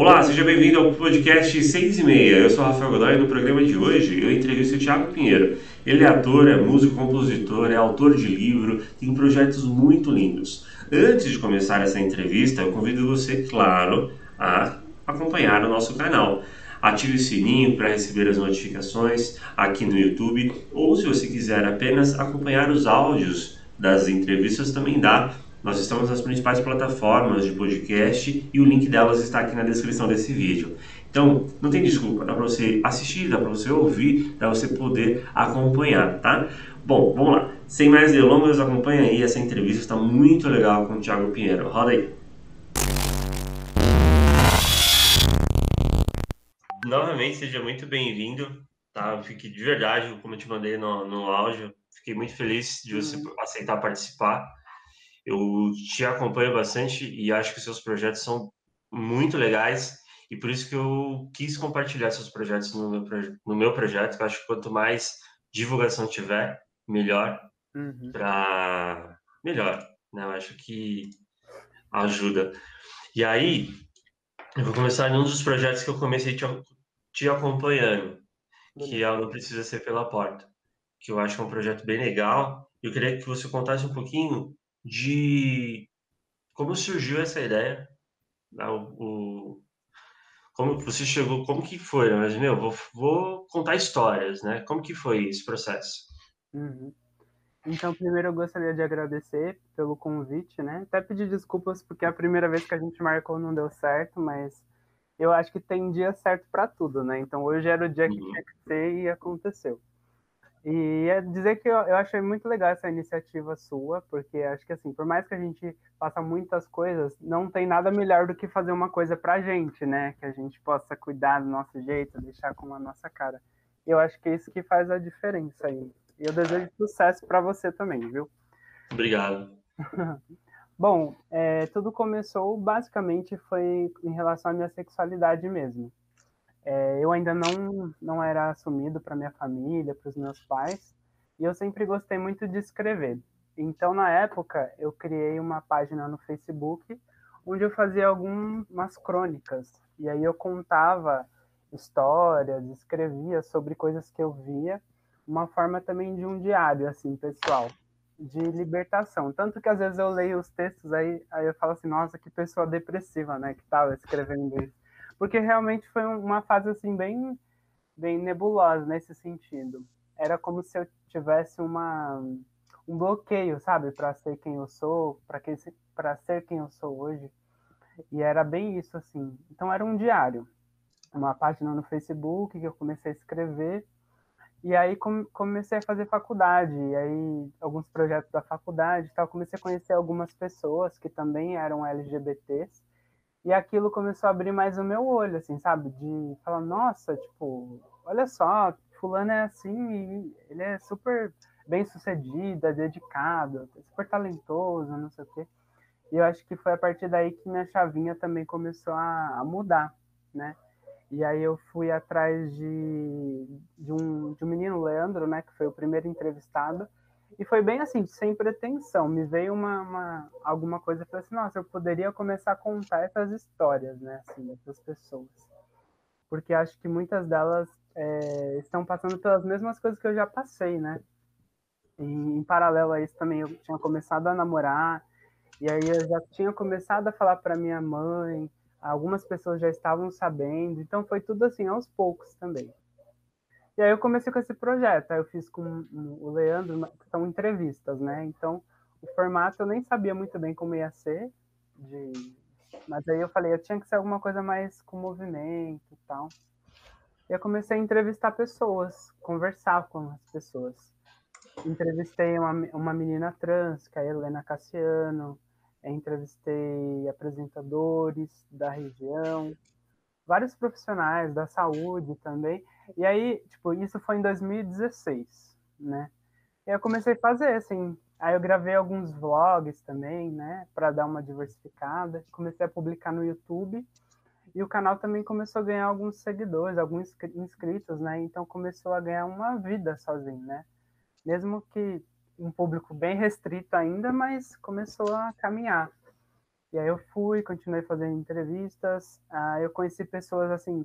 Olá, seja bem-vindo ao podcast 6 e meia. Eu sou Rafael Godoy e no programa de hoje eu entrevisto o Thiago Pinheiro. Ele é ator, é músico, compositor, é autor de livro, tem projetos muito lindos. Antes de começar essa entrevista, eu convido você, claro, a acompanhar o nosso canal. Ative o sininho para receber as notificações aqui no YouTube ou se você quiser apenas acompanhar os áudios das entrevistas também dá nós estamos nas principais plataformas de podcast e o link delas está aqui na descrição desse vídeo. Então, não tem desculpa, dá para você assistir, dá para você ouvir, dá para você poder acompanhar, tá? Bom, vamos lá. Sem mais delongas, acompanha aí essa entrevista, está muito legal com o Thiago Pinheiro. Roda aí. Novamente, seja muito bem-vindo, tá? Fique de verdade, como eu te mandei no, no áudio, fiquei muito feliz de você uhum. aceitar participar. Eu te acompanho bastante e acho que seus projetos são muito legais e por isso que eu quis compartilhar seus projetos no meu, no meu projeto. Eu acho que quanto mais divulgação tiver, melhor uhum. para melhor, né? Eu acho que ajuda. E aí, eu vou começar em um dos projetos que eu comecei te, te acompanhando, que é o Não Precisa Ser Pela Porta, que eu acho que é um projeto bem legal. Eu queria que você contasse um pouquinho de como surgiu essa ideia, né, o, o, como você chegou, como que foi, né? mas meu, vou, vou contar histórias, né? Como que foi esse processo? Uhum. Então, primeiro eu gostaria de agradecer pelo convite, né? Até pedir desculpas porque a primeira vez que a gente marcou não deu certo, mas eu acho que tem dia certo para tudo, né? Então hoje era o dia que uhum. tinha que ser e aconteceu. E é dizer que eu, eu achei muito legal essa iniciativa sua, porque acho que assim, por mais que a gente faça muitas coisas, não tem nada melhor do que fazer uma coisa pra gente, né? Que a gente possa cuidar do nosso jeito, deixar com a nossa cara. Eu acho que é isso que faz a diferença aí. E eu desejo sucesso para você também, viu? Obrigado. Bom, é, tudo começou basicamente foi em relação à minha sexualidade mesmo. É, eu ainda não, não era assumido para minha família, para os meus pais, e eu sempre gostei muito de escrever. Então, na época, eu criei uma página no Facebook onde eu fazia algumas crônicas. E aí eu contava histórias, escrevia sobre coisas que eu via, uma forma também de um diário, assim, pessoal, de libertação. Tanto que às vezes eu leio os textos aí, aí eu falo assim, nossa, que pessoa depressiva, né, que estava escrevendo isso porque realmente foi uma fase assim bem bem nebulosa nesse sentido. Era como se eu tivesse uma um bloqueio, sabe, para ser quem eu sou, para que para ser quem eu sou hoje. E era bem isso assim. Então era um diário, uma página no Facebook que eu comecei a escrever. E aí comecei a fazer faculdade, e aí alguns projetos da faculdade, tal, comecei a conhecer algumas pessoas que também eram LGBTs e aquilo começou a abrir mais o meu olho, assim, sabe? De falar, nossa, tipo, olha só, fulano é assim ele é super bem sucedido, é dedicado, super talentoso, não sei o quê. E eu acho que foi a partir daí que minha chavinha também começou a, a mudar, né? E aí eu fui atrás de, de, um, de um menino, Leandro, né? Que foi o primeiro entrevistado. E foi bem assim, sem pretensão. Me veio uma, uma alguma coisa e falei assim, nossa, eu poderia começar a contar essas histórias, né, assim, dessas pessoas. Porque acho que muitas delas é, estão passando pelas mesmas coisas que eu já passei, né? E, em paralelo a isso também eu tinha começado a namorar, e aí eu já tinha começado a falar para minha mãe, algumas pessoas já estavam sabendo, então foi tudo assim aos poucos também. E aí eu comecei com esse projeto, aí eu fiz com o Leandro, que são entrevistas, né? Então, o formato eu nem sabia muito bem como ia ser, de... mas aí eu falei, eu tinha que ser alguma coisa mais com movimento e tal. E eu comecei a entrevistar pessoas, conversar com as pessoas. Entrevistei uma, uma menina trans, que é a Helena Cassiano, entrevistei apresentadores da região, vários profissionais da saúde também. E aí, tipo, isso foi em 2016, né? Eu comecei a fazer, assim, aí eu gravei alguns vlogs também, né, para dar uma diversificada. Comecei a publicar no YouTube. E o canal também começou a ganhar alguns seguidores, alguns inscritos, né? Então começou a ganhar uma vida sozinho, né? Mesmo que um público bem restrito ainda, mas começou a caminhar. E aí eu fui, continuei fazendo entrevistas. Ah, eu conheci pessoas assim,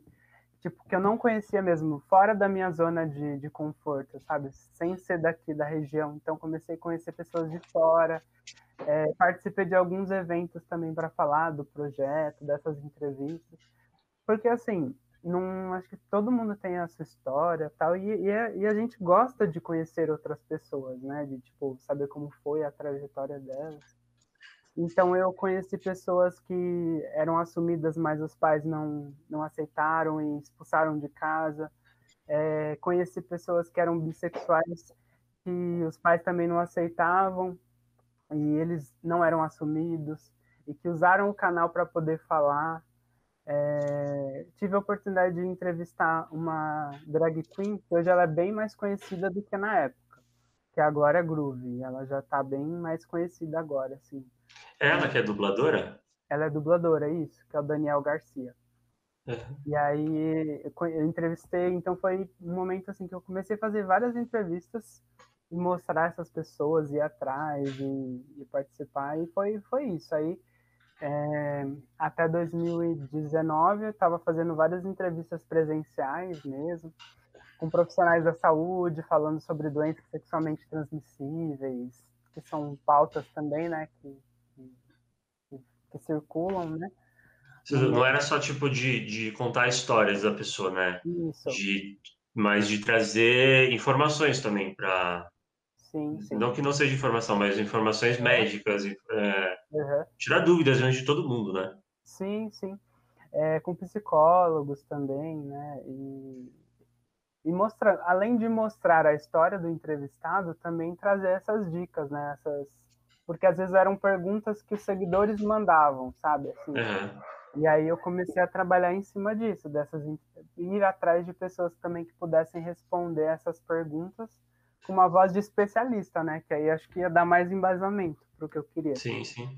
tipo, que eu não conhecia mesmo, fora da minha zona de, de conforto, sabe? Sem ser daqui da região. Então comecei a conhecer pessoas de fora. É, participei de alguns eventos também para falar do projeto, dessas entrevistas. Porque assim, não acho que todo mundo tem a sua história tal e, e, a, e, a, gente gosta de conhecer outras pessoas né de tipo saber como foi a trajetória delas então eu conheci pessoas que eram assumidas mas os pais não não aceitaram e expulsaram de casa é, conheci pessoas que eram bissexuais que os pais também não aceitavam e eles não eram assumidos e que usaram o canal para poder falar é, tive a oportunidade de entrevistar uma drag queen, que hoje ela é bem mais conhecida do que na época, que é a Glória Groove. Ela já está bem mais conhecida agora, assim. É ela que é dubladora? Ela é dubladora, isso, que é o Daniel Garcia. Uhum. E aí eu entrevistei, então foi um momento assim que eu comecei a fazer várias entrevistas e mostrar essas pessoas, ir atrás e, e participar, e foi, foi isso. Aí é, até 2019 eu estava fazendo várias entrevistas presenciais mesmo, com profissionais da saúde, falando sobre doenças sexualmente transmissíveis, que são pautas também, né, que, que, circulam, né. Não era só tipo de, de contar histórias da pessoa, né? Isso. De, mas de trazer informações também para Sim, sim. Não que não seja informação, mas informações médicas, é, uhum. tirar dúvidas antes de todo mundo, né? Sim, sim. É, com psicólogos também, né? E, e mostrar, além de mostrar a história do entrevistado, também trazer essas dicas, né? Essas, porque às vezes eram perguntas que os seguidores mandavam, sabe? Assim, uhum. E aí eu comecei a trabalhar em cima disso, dessas ir atrás de pessoas também que pudessem responder essas perguntas com uma voz de especialista, né? Que aí acho que ia dar mais embasamento para o que eu queria. Sim, sim.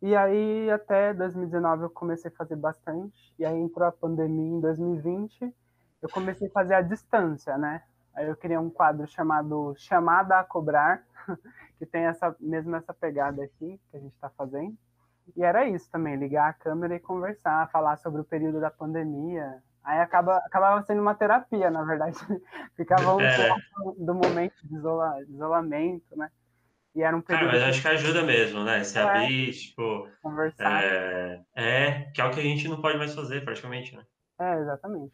E aí até 2019 eu comecei a fazer bastante. E aí entrou a pandemia em 2020. Eu comecei a fazer a distância, né? Aí eu criei um quadro chamado Chamada a Cobrar, que tem essa mesmo essa pegada aqui que a gente está fazendo. E era isso também, ligar a câmera e conversar, falar sobre o período da pandemia, Aí acaba, acabava sendo uma terapia, na verdade. Ficava um é. do momento de isola, isolamento, né? E era um período. Ah, mas acho que ajuda mesmo, né? Se é. abrir, tipo. Conversar. É, é, que é o que a gente não pode mais fazer, praticamente, né? É, exatamente.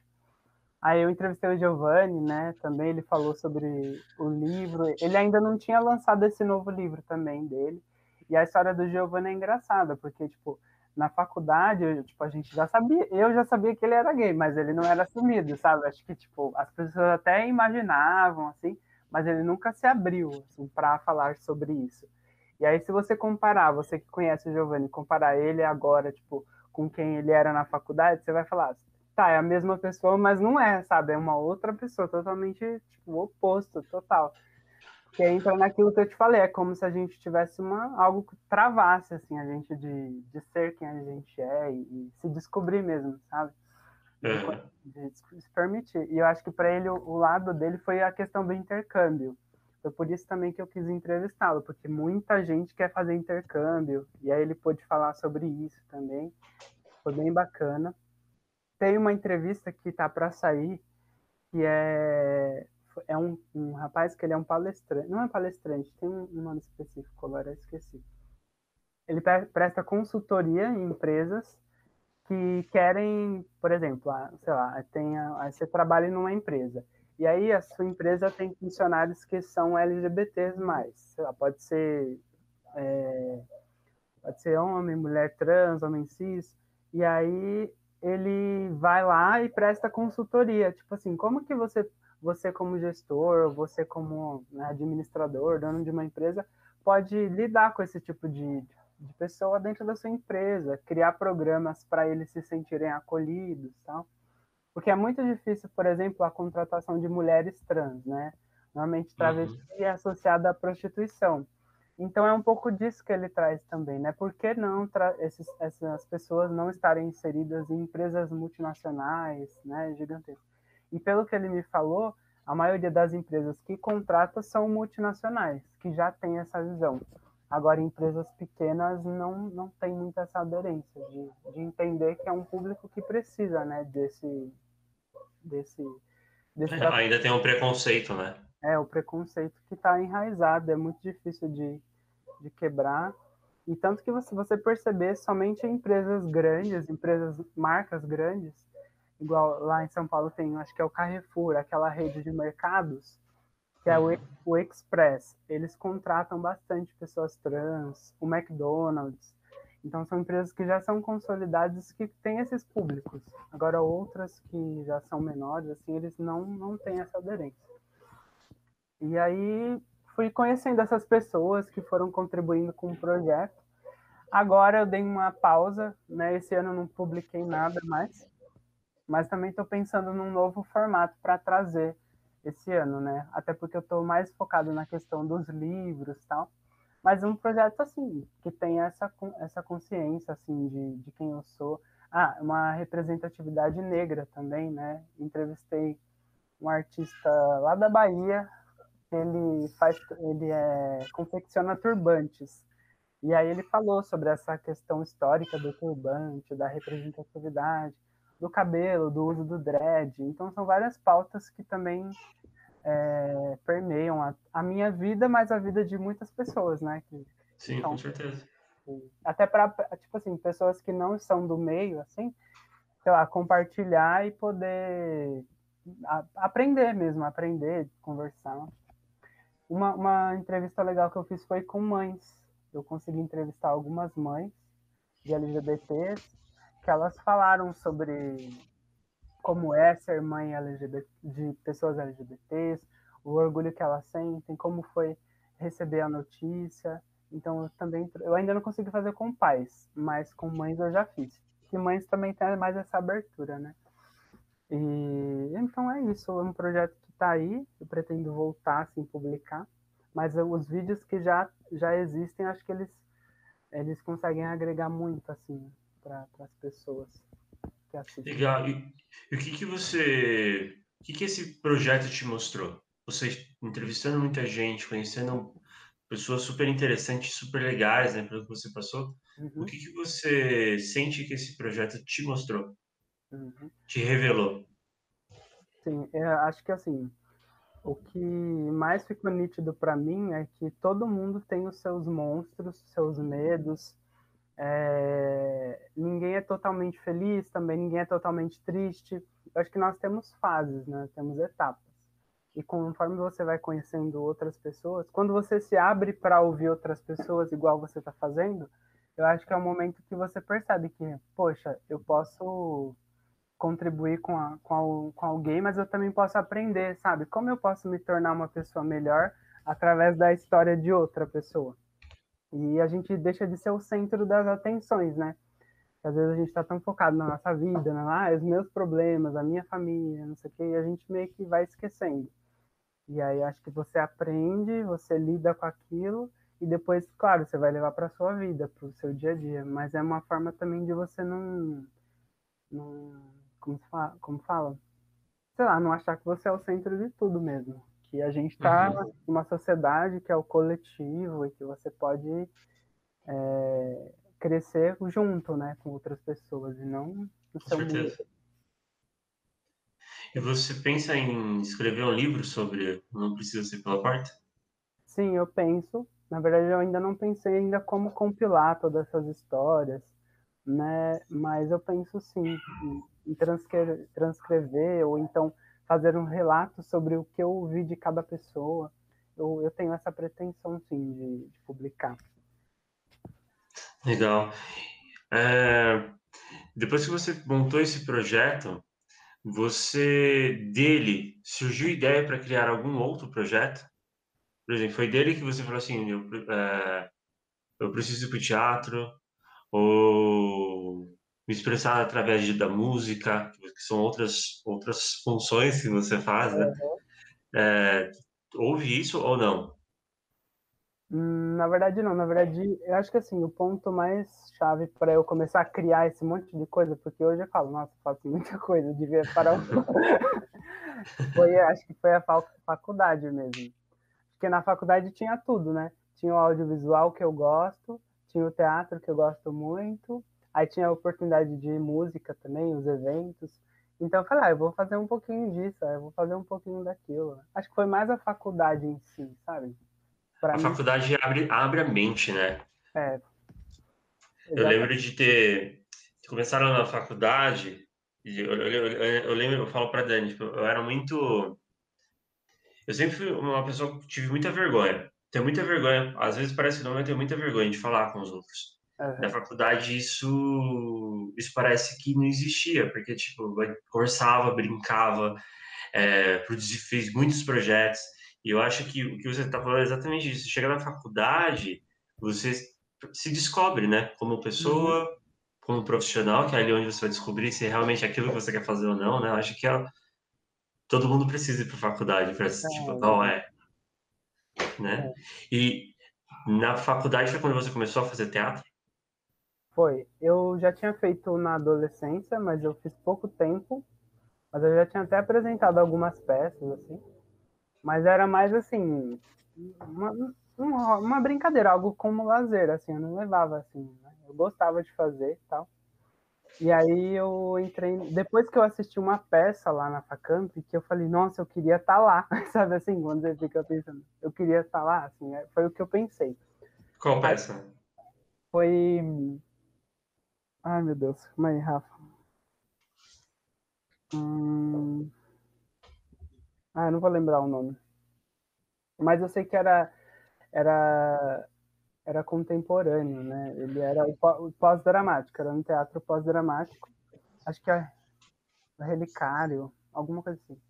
Aí eu entrevistei o Giovanni, né? Também ele falou sobre o livro. Ele ainda não tinha lançado esse novo livro também dele. E a história do Giovanni é engraçada, porque, tipo, na faculdade, tipo, a gente já sabia, eu já sabia que ele era gay, mas ele não era assumido, sabe? Acho que, tipo, as pessoas até imaginavam, assim, mas ele nunca se abriu, assim, para falar sobre isso. E aí, se você comparar, você que conhece o Giovanni, comparar ele agora, tipo, com quem ele era na faculdade, você vai falar, tá, é a mesma pessoa, mas não é, sabe? É uma outra pessoa, totalmente, tipo, oposto, total. Que entra naquilo que eu te falei, é como se a gente tivesse uma, algo que travasse, assim, a gente de, de ser quem a gente é e, e se descobrir mesmo, sabe? De, de, se permitir. E eu acho que para ele, o, o lado dele foi a questão do intercâmbio. Foi por isso também que eu quis entrevistá-lo, porque muita gente quer fazer intercâmbio, e aí ele pôde falar sobre isso também. Foi bem bacana. Tem uma entrevista que tá para sair, que é é um, um rapaz que ele é um palestrante, não é palestrante, tem um nome específico, agora esqueci. Ele presta consultoria em empresas que querem, por exemplo, sei lá, tem a, você trabalha numa empresa e aí a sua empresa tem funcionários que são LGBTs mais, pode ser é, pode ser homem, mulher trans, homem cis, e aí ele vai lá e presta consultoria, tipo assim, como que você você como gestor, você como né, administrador, dono de uma empresa, pode lidar com esse tipo de, de pessoa dentro da sua empresa, criar programas para eles se sentirem acolhidos, tal. Porque é muito difícil, por exemplo, a contratação de mulheres trans, né? Normalmente travesti uhum. é associada à prostituição. Então é um pouco disso que ele traz também, né? Por que não esses, essas pessoas não estarem inseridas em empresas multinacionais, né, gigantescas? E pelo que ele me falou, a maioria das empresas que contrata são multinacionais, que já têm essa visão. Agora, empresas pequenas não, não tem muita essa aderência de, de entender que é um público que precisa, né, desse... desse, desse é, ainda tem um preconceito, né? É, o preconceito que está enraizado, é muito difícil de, de quebrar. E tanto que você, você perceber somente empresas grandes, empresas, marcas grandes, igual lá em São Paulo tem, acho que é o Carrefour, aquela rede de mercados, que é o, o Express. Eles contratam bastante pessoas trans, o McDonald's. Então são empresas que já são consolidadas que têm esses públicos. Agora outras que já são menores, assim, eles não, não têm essa aderência. E aí fui conhecendo essas pessoas que foram contribuindo com o projeto. Agora eu dei uma pausa, né? Esse ano não publiquei nada mais, mas também estou pensando num novo formato para trazer esse ano, né? Até porque eu estou mais focado na questão dos livros tal. Mas um projeto assim, que tem essa, essa consciência assim de, de quem eu sou. Ah, uma representatividade negra também, né? Entrevistei um artista lá da Bahia, ele faz, ele é, confecciona turbantes. E aí ele falou sobre essa questão histórica do turbante, da representatividade, do cabelo, do uso do dread. Então são várias pautas que também é, permeiam a, a, minha vida, mas a vida de muitas pessoas, né? Que, Sim, com certeza. Até para, tipo assim, pessoas que não são do meio, assim, sei lá, compartilhar e poder a, aprender mesmo, aprender, conversar. Uma, uma entrevista legal que eu fiz foi com mães. Eu consegui entrevistar algumas mães de LGBTs que elas falaram sobre como é ser mãe LGBT, de pessoas LGBTs, o orgulho que elas sentem, como foi receber a notícia. Então, eu também, eu ainda não consegui fazer com pais, mas com mães eu já fiz. E mães também têm mais essa abertura, né? E então é isso, é um projeto que está aí, eu pretendo voltar assim publicar, mas os vídeos que já já existem, acho que eles eles conseguem agregar muito assim para as pessoas que assistem. Legal. E, e, o que que você, o que que esse projeto te mostrou? Você entrevistando muita gente, conhecendo pessoas super interessantes, super legais, né, pelo que você passou. Uhum. O que que você sente que esse projeto te mostrou? Uhum. Te revelou? Sim, é, acho que assim, o que mais ficou nítido para mim é que todo mundo tem os seus monstros, seus medos. É... Ninguém é totalmente feliz, também ninguém é totalmente triste. Eu acho que nós temos fases, né? Temos etapas. E conforme você vai conhecendo outras pessoas, quando você se abre para ouvir outras pessoas, igual você está fazendo, eu acho que é o momento que você percebe que, poxa, eu posso contribuir com, a, com, a, com alguém, mas eu também posso aprender, sabe? Como eu posso me tornar uma pessoa melhor através da história de outra pessoa? E a gente deixa de ser o centro das atenções, né? Às vezes a gente está tão focado na nossa vida, na, ah, os meus problemas, a minha família, não sei o quê, e a gente meio que vai esquecendo. E aí acho que você aprende, você lida com aquilo, e depois, claro, você vai levar para sua vida, para o seu dia a dia. Mas é uma forma também de você não, não como, fala, como fala? Sei lá, não achar que você é o centro de tudo mesmo. Que a gente está uhum. numa sociedade que é o coletivo e que você pode é, crescer junto, né, com outras pessoas e não no seu mundo. E você pensa em escrever um livro sobre Não Precisa Ser Pela Porta? Sim, eu penso. Na verdade, eu ainda não pensei ainda como compilar todas essas histórias, né? Mas eu penso sim em transcrever, transcrever ou então fazer um relato sobre o que eu ouvi de cada pessoa. Eu, eu tenho essa pretensão, sim, de, de publicar. Legal. É, depois que você montou esse projeto, você dele surgiu ideia para criar algum outro projeto? Por exemplo, foi dele que você falou assim, eu, é, eu preciso ir para o teatro, ou me expressar através de, da música, que são outras, outras funções que você faz, né? Uhum. É, houve isso ou não? Hum, na verdade, não. Na verdade, eu acho que assim, o ponto mais chave para eu começar a criar esse monte de coisa, porque hoje eu falo, nossa, faço muita coisa, eu devia parar um foi, acho que foi a faculdade mesmo. Porque na faculdade tinha tudo, né? tinha o audiovisual que eu gosto, tinha o teatro que eu gosto muito, aí tinha a oportunidade de música também, os eventos. Então eu falei, ah, eu vou fazer um pouquinho disso, eu vou fazer um pouquinho daquilo. Acho que foi mais a faculdade em si, sabe? Pra a mim... faculdade abre, abre a mente, né? É. Eu lembro de ter. Começaram na faculdade, eu, eu, eu, eu lembro, eu falo pra Dani, tipo, eu era muito. Eu sempre fui uma pessoa que tive muita vergonha. Tenho muita vergonha, às vezes parece que não, mas tenho muita vergonha de falar com os outros. Uhum. Na faculdade isso isso parece que não existia, porque tipo, conversava, brincava, é, fez muitos projetos. E eu acho que o que você está falando é exatamente isso. Chega na faculdade, você se descobre, né? Como pessoa, uhum. como profissional, que é ali onde você vai descobrir se realmente é aquilo que você quer fazer ou não, né? Eu acho que é, todo mundo precisa ir para faculdade para é, tipo, não é, né? É. E na faculdade foi quando você começou a fazer teatro? Foi. Eu já tinha feito na adolescência, mas eu fiz pouco tempo. Mas eu já tinha até apresentado algumas peças, assim. Mas era mais assim, uma, uma, brincadeira, algo como lazer, assim, eu não levava assim, né? Eu gostava de fazer e tal. E aí eu entrei, depois que eu assisti uma peça lá na Facamp, que eu falei, nossa, eu queria estar tá lá, sabe assim, quando você fica pensando, eu queria estar tá lá, assim, é, foi o que eu pensei. Qual peça? Foi. Ai meu Deus, calma aí, Rafa. Hum... Ah, não vou lembrar o nome. Mas eu sei que era era era contemporâneo, né? Ele era o pós-dramático, era um teatro pós-dramático. Acho que é Relicário, alguma coisa assim.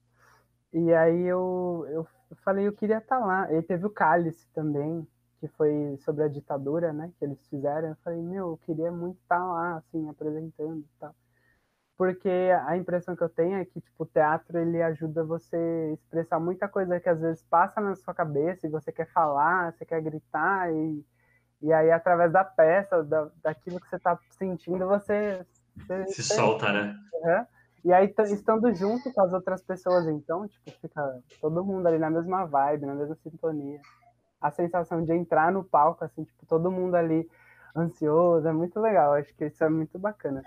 E aí eu, eu falei, eu queria estar tá lá. E teve o Cálice também, que foi sobre a ditadura, né? Que eles fizeram. Eu falei, meu, eu queria muito estar tá lá, assim, apresentando e tal porque a impressão que eu tenho é que tipo o teatro ele ajuda você a expressar muita coisa que às vezes passa na sua cabeça e você quer falar, você quer gritar e, e aí através da peça, da, daquilo que você está sentindo, você, você se solta, né? Uhum. E aí estando junto com as outras pessoas, então tipo fica todo mundo ali na mesma vibe, na mesma sintonia. A sensação de entrar no palco assim, tipo todo mundo ali ansioso, é muito legal. Acho que isso é muito bacana.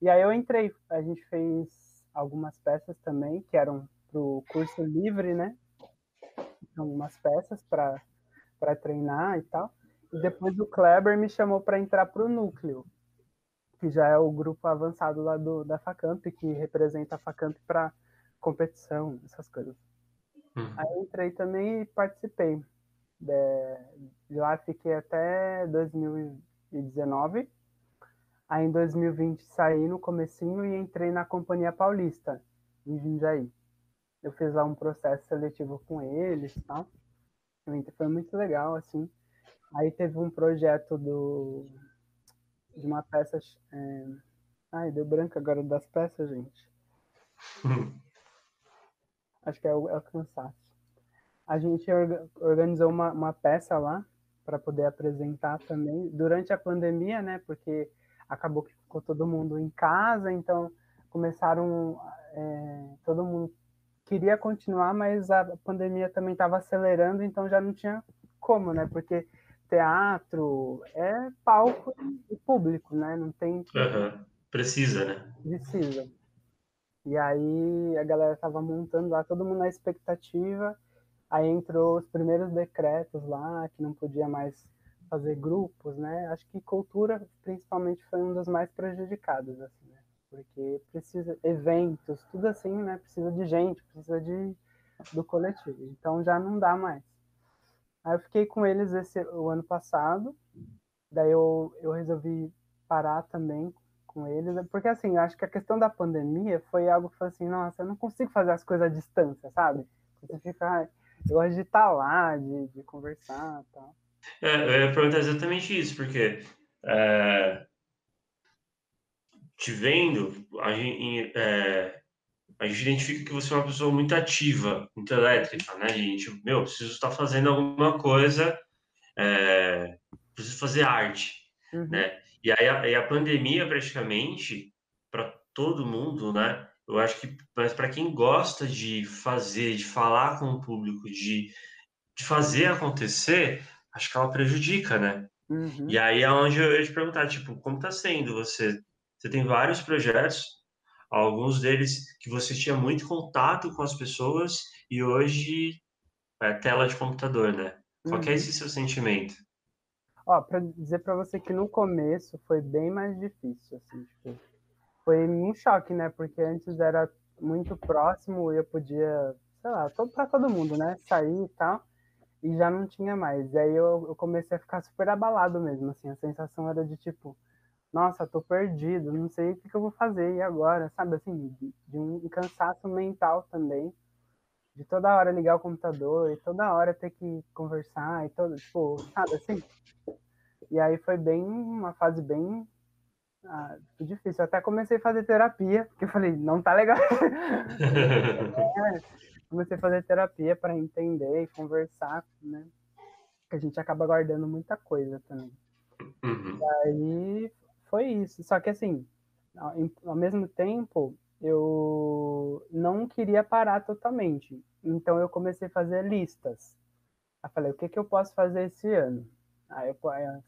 E aí eu entrei, a gente fez algumas peças também, que eram pro curso livre, né? Algumas peças para treinar e tal. E depois o Kleber me chamou para entrar pro núcleo, que já é o grupo avançado lá do, da Facamp, que representa a Facamp para competição, essas coisas. Uhum. Aí eu entrei também e participei. De, de lá fiquei até 2019 Aí em 2020 saí no comecinho e entrei na Companhia Paulista, em Jundiaí. Eu fiz lá um processo seletivo com eles e tal. Foi muito legal, assim. Aí teve um projeto do, de uma peça. É... Ai, deu branco agora das peças, gente. Acho que é o, é o cansaço. A gente organizou uma, uma peça lá para poder apresentar também durante a pandemia, né? Porque acabou que ficou todo mundo em casa, então começaram, é, todo mundo queria continuar, mas a pandemia também estava acelerando, então já não tinha como, né? Porque teatro é palco e público, né? Não tem. Uhum. Precisa, né? Precisa. E aí a galera estava montando lá, todo mundo na expectativa. Aí entrou os primeiros decretos lá, que não podia mais fazer grupos, né? Acho que cultura, principalmente, foi um dos mais prejudicados, assim, né? Porque precisa eventos, tudo assim, né? Precisa de gente, precisa de do coletivo. Então já não dá mais. Aí eu fiquei com eles esse o ano passado. Daí eu, eu resolvi parar também com eles, porque assim, eu acho que a questão da pandemia foi algo que foi assim, nossa, eu não consigo fazer as coisas à distância, sabe? Você fica, eu gosto de estar lá, de, de conversar, tal. É, eu ia perguntar exatamente isso, porque é, te vendo, a gente, é, a gente identifica que você é uma pessoa muito ativa, muito elétrica, né, gente? Meu, preciso estar fazendo alguma coisa, é, preciso fazer arte, uhum. né? E aí a, e a pandemia, praticamente, para todo mundo, né? Eu acho que, mas para quem gosta de fazer, de falar com o público, de de fazer acontecer, acho que ela prejudica, né? Uhum. E aí é onde eu ia te perguntar, tipo, como está sendo você? Você tem vários projetos, alguns deles que você tinha muito contato com as pessoas e hoje é tela de computador, né? Qual é uhum. é esse seu sentimento? Ó, para dizer para você que no começo foi bem mais difícil, assim, tipo, foi um choque, né? Porque antes era muito próximo e eu podia, sei lá, para todo mundo, né? Sair e tal e já não tinha mais. E aí eu, eu, comecei a ficar super abalado mesmo, assim, a sensação era de tipo, nossa, tô perdido, não sei o que, que eu vou fazer e agora, sabe, assim, de, de, um cansaço mental também, de toda hora ligar o computador e toda hora ter que conversar e todo, tipo, sabe, assim. E aí foi bem, uma fase bem ah, difícil. Eu até comecei a fazer terapia, porque eu falei, não tá legal. é, comecei a fazer terapia para entender e conversar, né? Que a gente acaba guardando muita coisa também. Uhum. E aí foi isso. Só que assim, ao, ao mesmo tempo, eu não queria parar totalmente. Então eu comecei a fazer listas. Eu falei, o que, que eu posso fazer esse ano? Aí eu,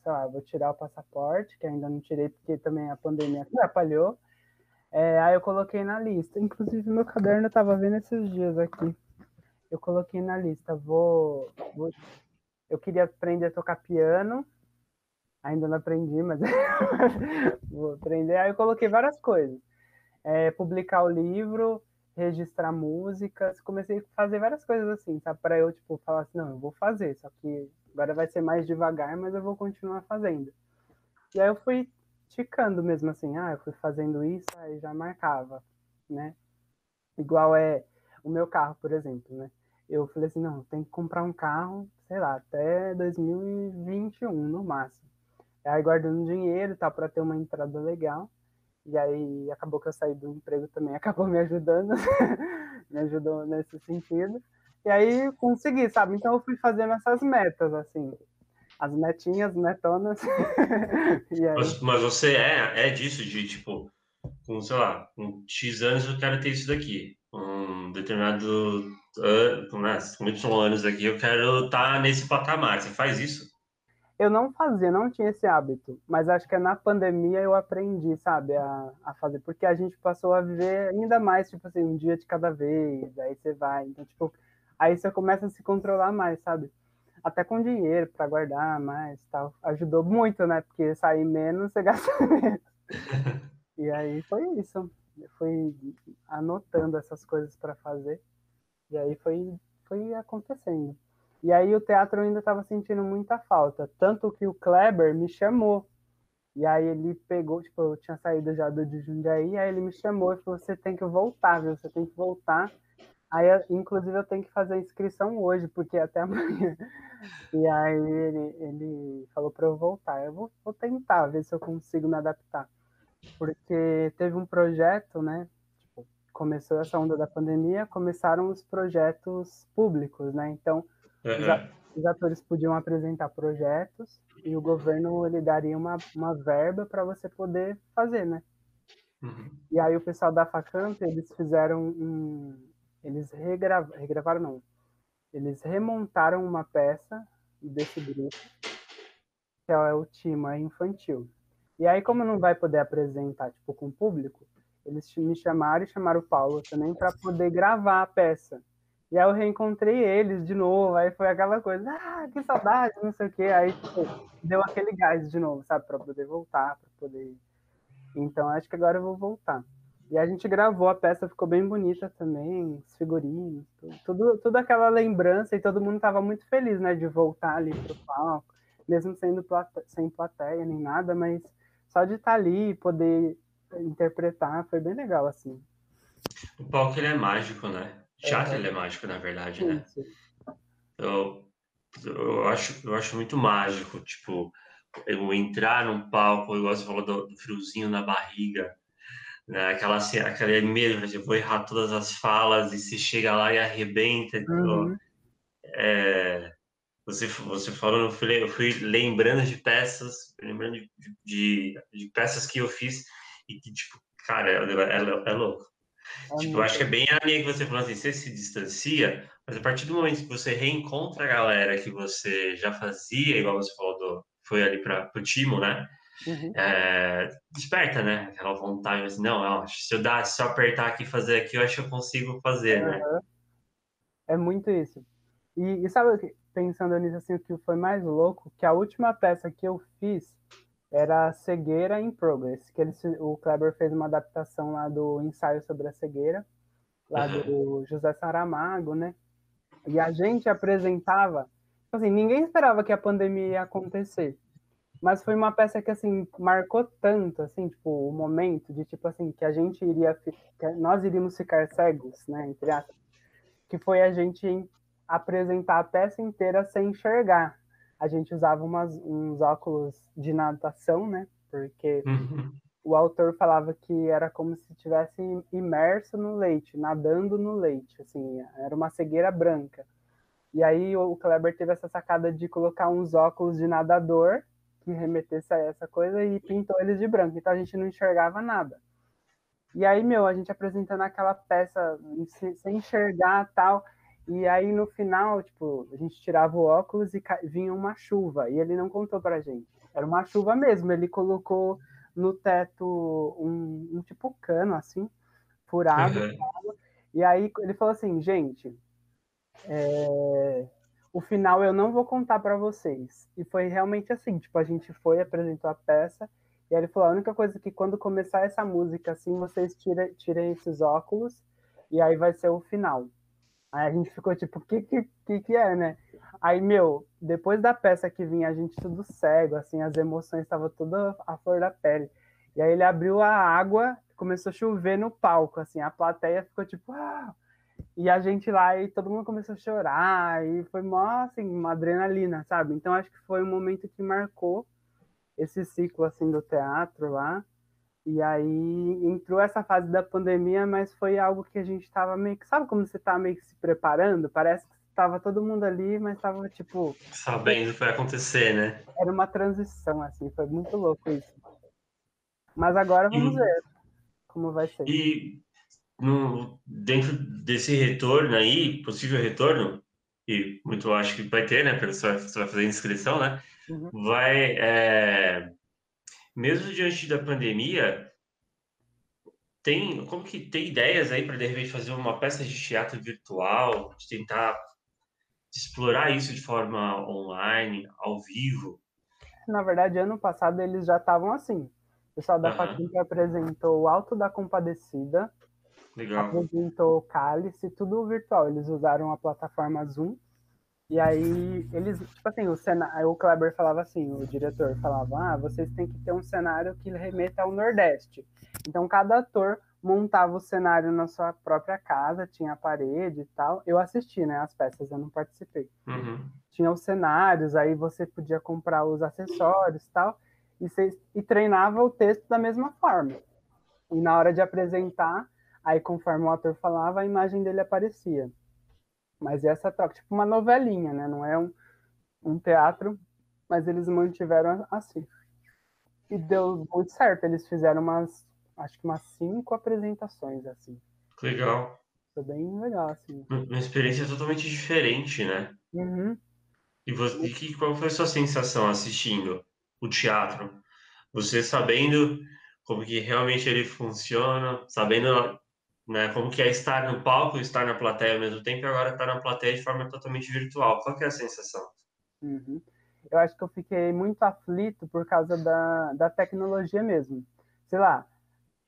sei lá, vou tirar o passaporte, que ainda não tirei porque também a pandemia atrapalhou. É, aí eu coloquei na lista. Inclusive, meu caderno eu tava vendo esses dias aqui. Eu coloquei na lista. Vou, vou eu queria aprender a tocar piano. Ainda não aprendi, mas vou aprender. Aí eu coloquei várias coisas. É, publicar o livro, registrar músicas. Comecei a fazer várias coisas assim, sabe? Para eu, tipo, falar assim, não, eu vou fazer. Só que agora vai ser mais devagar, mas eu vou continuar fazendo. E aí eu fui ticando mesmo assim, ah, eu fui fazendo isso, aí já marcava, né? Igual é o meu carro, por exemplo, né? Eu falei assim, não, tem que comprar um carro, sei lá, até 2021 no máximo. Aí guardando dinheiro, tá, para ter uma entrada legal. E aí acabou que eu saí do emprego também, acabou me ajudando, me ajudou nesse sentido. E aí consegui, sabe? Então eu fui fazendo essas metas, assim as netinhas, netonas. mas, mas, você é, é disso, de tipo, com, sei lá, com X anos eu quero ter isso daqui. Um determinado né, com Y anos aqui eu quero estar tá nesse patamar. Você faz isso? Eu não fazia, não tinha esse hábito, mas acho que é na pandemia eu aprendi, sabe, a, a fazer, porque a gente passou a viver ainda mais, tipo assim, um dia de cada vez, aí você vai, então, tipo, aí você começa a se controlar mais, sabe? até com dinheiro para guardar mais tal. Ajudou muito, né? Porque sair menos, você gasta menos. e aí foi isso. Eu fui anotando essas coisas para fazer. E aí foi, foi acontecendo. E aí o teatro ainda estava sentindo muita falta. Tanto que o Kleber me chamou. E aí ele pegou, tipo, eu tinha saído já do Jundiaí, aí ele me chamou e falou, você tem que voltar, viu? Você tem que voltar Aí, inclusive, eu tenho que fazer a inscrição hoje, porque é até amanhã. E aí ele, ele falou para eu voltar. Eu vou, vou, tentar ver se eu consigo me adaptar. Porque teve um projeto, né? Tipo, começou essa onda da pandemia, começaram os projetos públicos, né? Então, uhum. os, atores podiam apresentar projetos e o governo ele daria uma, uma verba para você poder fazer, né? Uhum. E aí o pessoal da Facamp, eles fizeram um eles regravaram, regravaram não, eles remontaram uma peça desse grupo, que é o Tima Infantil. E aí, como não vai poder apresentar tipo, com o público, eles me chamaram e chamaram o Paulo também para poder gravar a peça. E aí eu reencontrei eles de novo, aí foi aquela coisa, ah, que saudade, não sei o quê. Aí tipo, deu aquele gás de novo, sabe, para poder voltar, para poder. Então acho que agora eu vou voltar. E a gente gravou, a peça ficou bem bonita também, os figurinos, tudo, tudo, aquela lembrança, e todo mundo estava muito feliz, né, de voltar ali pro palco, mesmo sendo plate sem plateia nem nada, mas só de estar tá ali e poder interpretar foi bem legal, assim. O palco, ele é mágico, né? O teatro, é. ele é mágico, na verdade, né? Eu, eu, acho, eu acho muito mágico, tipo, eu entrar num palco, igual você falou do, do friozinho na barriga, né? Aquela, aquela mesmo, eu vou errar todas as falas e se chega lá e arrebenta. Uhum. é, você, você falou, eu fui, eu fui lembrando de peças, lembrando de, de, de, peças que eu fiz e que, tipo, cara, é, é, é louco. É tipo, eu acho que é bem a linha que você falou assim, você se distancia, mas a partir do momento que você reencontra a galera que você já fazia, igual você falou, do, foi ali para o Timo, né? Uhum. É, desperta, né? Aquela vontade, assim, não, ó, se eu dar, se eu apertar aqui e fazer aqui, eu acho que eu consigo fazer, uhum. né? É muito isso. E, e sabe, pensando nisso, assim, o que foi mais louco, que a última peça que eu fiz era Cegueira in Progress, que ele, o Kleber fez uma adaptação lá do ensaio sobre a cegueira, lá do José Saramago, né? E a gente apresentava, assim, ninguém esperava que a pandemia ia acontecer. Mas foi uma peça que, assim, marcou tanto, assim, tipo, o momento de, tipo, assim, que a gente iria, nós iríamos ficar cegos, né, entre aspas, que foi a gente apresentar a peça inteira sem enxergar. A gente usava umas, uns óculos de natação, né, porque uhum. o autor falava que era como se estivesse imerso no leite, nadando no leite, assim, era uma cegueira branca. E aí o Kleber teve essa sacada de colocar uns óculos de nadador que remetesse a essa coisa e pintou eles de branco. Então a gente não enxergava nada. E aí, meu, a gente apresentando aquela peça sem enxergar tal. E aí no final, tipo, a gente tirava o óculos e vinha uma chuva. E ele não contou pra gente. Era uma chuva mesmo. Ele colocou no teto um, um tipo cano, assim, furado. Uhum. E aí ele falou assim, gente, é, o final eu não vou contar para vocês. E foi realmente assim, tipo, a gente foi, apresentou a peça, e ele falou, a única coisa é que quando começar essa música, assim, vocês tirem, tirem esses óculos, e aí vai ser o final. Aí a gente ficou tipo, o que, que, que que é, né? Aí, meu, depois da peça que vinha, a gente tudo cego, assim, as emoções estavam tudo à flor da pele. E aí ele abriu a água, começou a chover no palco, assim, a plateia ficou tipo, ah, e a gente lá e todo mundo começou a chorar e foi mó, assim, uma adrenalina, sabe? Então acho que foi um momento que marcou esse ciclo assim do teatro lá. E aí entrou essa fase da pandemia, mas foi algo que a gente estava meio que, sabe como você tá meio que se preparando? Parece que estava todo mundo ali, mas estava tipo sabendo o que vai acontecer, né? Era uma transição assim, foi muito louco isso. Mas agora vamos e... ver como vai ser. E no, dentro desse retorno aí, possível retorno, e muito acho que vai ter, né? Porque você vai, você vai fazer inscrição, né? Uhum. Vai, é, mesmo diante da pandemia, tem como que tem ideias aí para de repente fazer uma peça de teatro virtual, de tentar explorar isso de forma online, ao vivo? Na verdade, ano passado eles já estavam assim. O pessoal da uhum. apresentou o Alto da Compadecida, Legal. apresentou o Cálice, tudo virtual. Eles usaram a plataforma Zoom. E aí, eles, tipo assim, o, cenário, o Kleber falava assim, o diretor falava, ah, vocês têm que ter um cenário que remeta ao Nordeste. Então, cada ator montava o cenário na sua própria casa, tinha a parede e tal. Eu assisti, né, as peças, eu não participei. Uhum. Tinha os cenários, aí você podia comprar os acessórios e tal, e, você, e treinava o texto da mesma forma. E na hora de apresentar, Aí, conforme o ator falava, a imagem dele aparecia. Mas essa troca, tipo uma novelinha, né? Não é um, um teatro, mas eles mantiveram assim. E deu muito certo. Eles fizeram umas, acho que umas cinco apresentações, assim. Legal. Foi bem legal, assim. Uma experiência totalmente diferente, né? Uhum. E, você, e que, qual foi a sua sensação assistindo o teatro? Você sabendo como que realmente ele funciona, sabendo né? Como que é estar no palco e estar na plateia ao mesmo tempo e agora estar na plateia de forma totalmente virtual. Qual que é a sensação? Uhum. Eu acho que eu fiquei muito aflito por causa da, da tecnologia mesmo. Sei lá,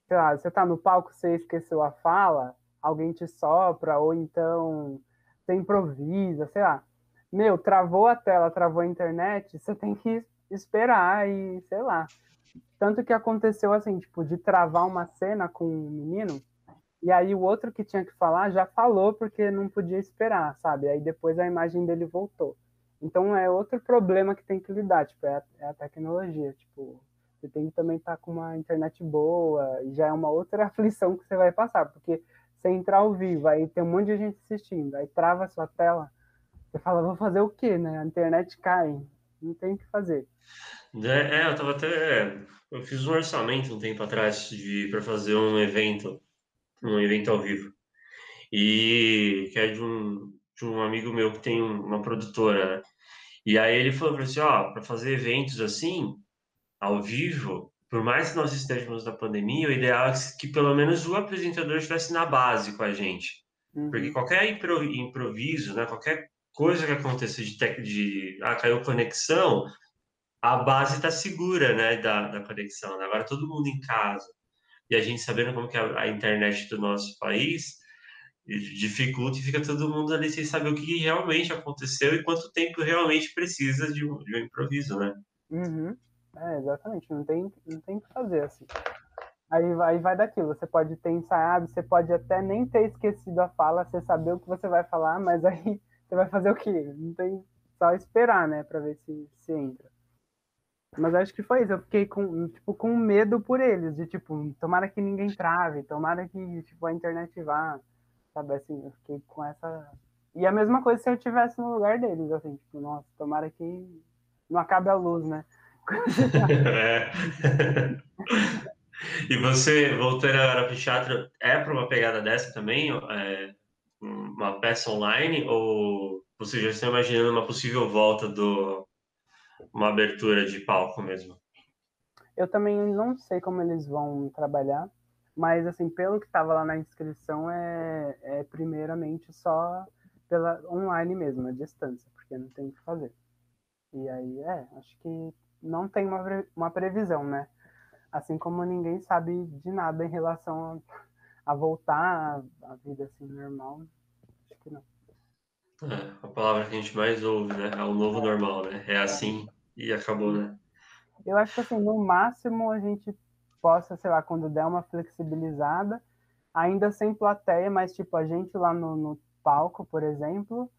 sei lá, você tá no palco, você esqueceu a fala, alguém te sopra, ou então você improvisa, sei lá. Meu, travou a tela, travou a internet, você tem que esperar e sei lá. Tanto que aconteceu assim, tipo, de travar uma cena com um menino, e aí o outro que tinha que falar já falou porque não podia esperar, sabe? Aí depois a imagem dele voltou. Então é outro problema que tem que lidar, tipo, é a, é a tecnologia, tipo, você tem que também estar tá com uma internet boa, e já é uma outra aflição que você vai passar, porque você entrar ao vivo, aí tem um monte de gente assistindo, aí trava a sua tela, você fala, vou fazer o quê, né? A internet cai, não tem o que fazer. É, é eu tava até. Eu fiz um orçamento um tempo atrás para fazer um evento num evento ao vivo. E que é de um, de um amigo meu que tem uma produtora, né? E aí ele falou assim, ó, para fazer eventos assim, ao vivo, por mais que nós estejamos na pandemia, o ideal é que pelo menos o apresentador estivesse na base com a gente. Uhum. Porque qualquer improviso, né, qualquer coisa que aconteça de, tec... de ah, caiu conexão, a base está segura, né, da, da conexão. Né? Agora todo mundo em casa e a gente sabendo como que é a, internet do nosso país dificulta e fica todo mundo ali sem saber o que realmente aconteceu e quanto tempo realmente precisa de um, de um improviso, né? Uhum. É, exatamente, não tem, não tem o que fazer assim. Aí, aí vai daquilo, você pode ter ensaiado, você pode até nem ter esquecido a fala, você saber o que você vai falar, mas aí você vai fazer o quê? Não tem só esperar, né, para ver se, se entra. Mas acho que foi isso. Eu fiquei com, tipo, com medo por eles, de tipo, tomara que ninguém trave, tomara que tipo, a internet vá. Sabe assim, eu fiquei com essa. E a mesma coisa se eu estivesse no lugar deles, assim, tipo, nossa, tomara que não acabe a luz, né? é. e você, voltando agora para o teatro, é para uma pegada dessa também? É uma peça online? Ou você já está imaginando uma possível volta do, uma abertura de palco mesmo. Eu também não sei como eles vão trabalhar, mas assim, pelo que estava lá na inscrição, é, é primeiramente só pela online mesmo, a distância, porque não tem o que fazer. E aí, é, acho que não tem uma, uma previsão, né? Assim como ninguém sabe de nada em relação a, a voltar à vida assim normal, acho que não. É, a palavra que a gente mais ouve, né? É o novo normal, né? É assim e acabou, né? Eu acho que assim, no máximo a gente possa, sei lá, quando der uma flexibilizada, ainda sem plateia, mas tipo, a gente lá no, no palco, por exemplo,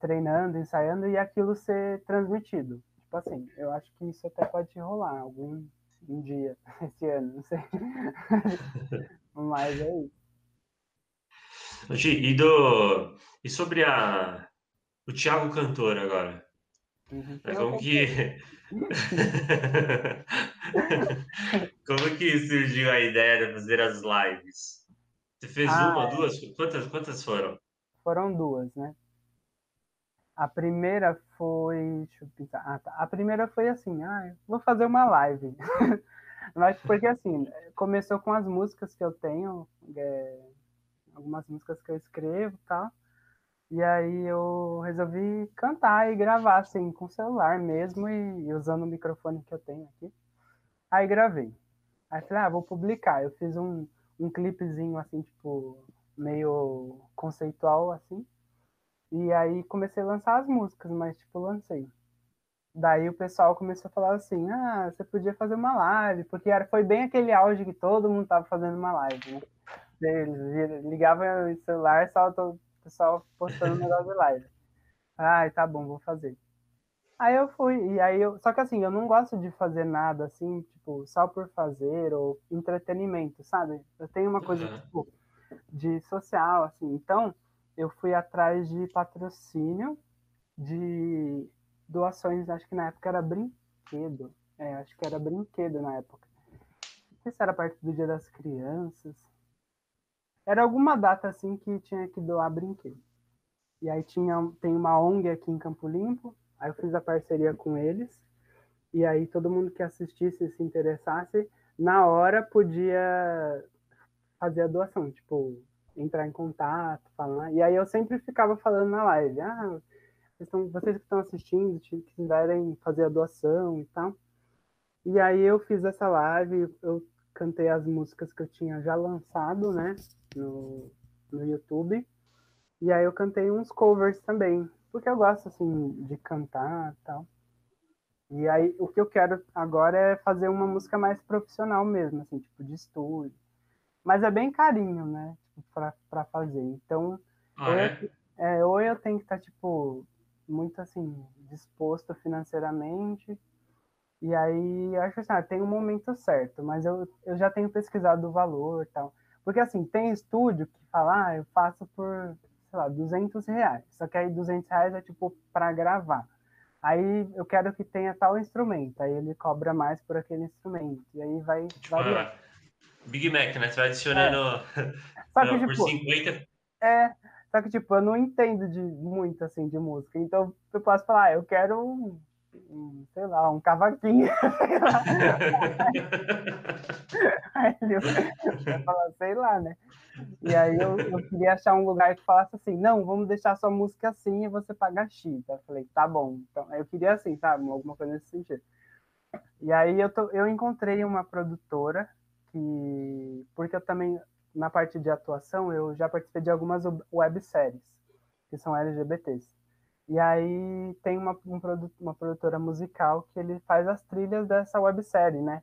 treinando, ensaiando e aquilo ser transmitido. Tipo assim, eu acho que isso até pode rolar algum um dia esse ano, não sei. Mas é isso. E, do, e sobre a, o Thiago Cantor agora? Uhum. Como que. Como que surgiu a ideia de fazer as lives? Você fez ah, uma, é. duas? Quantas, quantas foram? Foram duas, né? A primeira foi. Deixa eu pensar. Ah, tá. A primeira foi assim, ah, vou fazer uma live. Mas porque assim, começou com as músicas que eu tenho, é, algumas músicas que eu escrevo e tal. E aí eu resolvi cantar e gravar, assim, com o celular mesmo e, usando o microfone que eu tenho aqui. Aí gravei. Aí falei, ah, vou publicar. Eu fiz um, um clipezinho, assim, tipo, meio conceitual, assim. E aí comecei a lançar as músicas, mas, tipo, lancei. Daí o pessoal começou a falar assim, ah, você podia fazer uma live, porque era, foi bem aquele auge que todo mundo tava fazendo uma live, né? Eles ligavam o celular, só pessoal postando negócio de live. Ai, tá bom, vou fazer. Aí eu fui, e aí eu. Só que assim, eu não gosto de fazer nada assim, tipo, só por fazer, ou entretenimento, sabe? Eu tenho uma coisa, uhum. tipo, de social, assim. Então, eu fui atrás de patrocínio, de doações, acho que na época era brinquedo. É, acho que era brinquedo na época. Não sei se era perto do Dia das Crianças. Era alguma data assim que tinha que doar brinquedo. E aí tinha, tem uma ONG aqui em Campo Limpo, aí eu fiz a parceria com eles, e aí todo mundo que assistisse, se interessasse, na hora podia fazer a doação, tipo, entrar em contato, falar. E aí eu sempre ficava falando na live, ah, vocês que estão assistindo, se quiserem fazer a doação e tal. E aí eu fiz essa live, eu cantei as músicas que eu tinha já lançado, né, no, no YouTube. E aí eu cantei uns covers também, porque eu gosto, assim, de cantar e tal. E aí o que eu quero agora é fazer uma música mais profissional mesmo, assim, tipo, de estúdio. Mas é bem carinho, né, tipo, pra, pra fazer. Então, ah, ou, é? Eu, é, ou eu tenho que estar, tá, tipo, muito, assim, disposto financeiramente, e aí, acho assim, ah, tem um momento certo, mas eu, eu já tenho pesquisado o valor e tal. Porque, assim, tem estúdio que fala, ah, eu faço por, sei lá, 200 reais. Só que aí 200 reais é, tipo, para gravar. Aí eu quero que tenha tal instrumento. Aí ele cobra mais por aquele instrumento. E aí vai tipo, Big Mac, né? Você vai adicionando... É. Só que, tipo, por 50... É, só que, tipo, eu não entendo de muito, assim, de música. Então, eu posso falar, ah, eu quero um, sei lá, um cavaquinho. aí ele vai falar, sei lá, né? E aí eu, eu, queria achar um lugar que falasse assim, não, vamos deixar sua música assim e você paga X. Eu falei, tá bom. Então, eu queria assim, sabe? Alguma coisa nesse sentido. E aí eu, tô, eu encontrei uma produtora que... Porque eu também, na parte de atuação, eu já participei de algumas webséries que são LGBTs. E aí tem uma, um produto, uma produtora musical que ele faz as trilhas dessa websérie, né?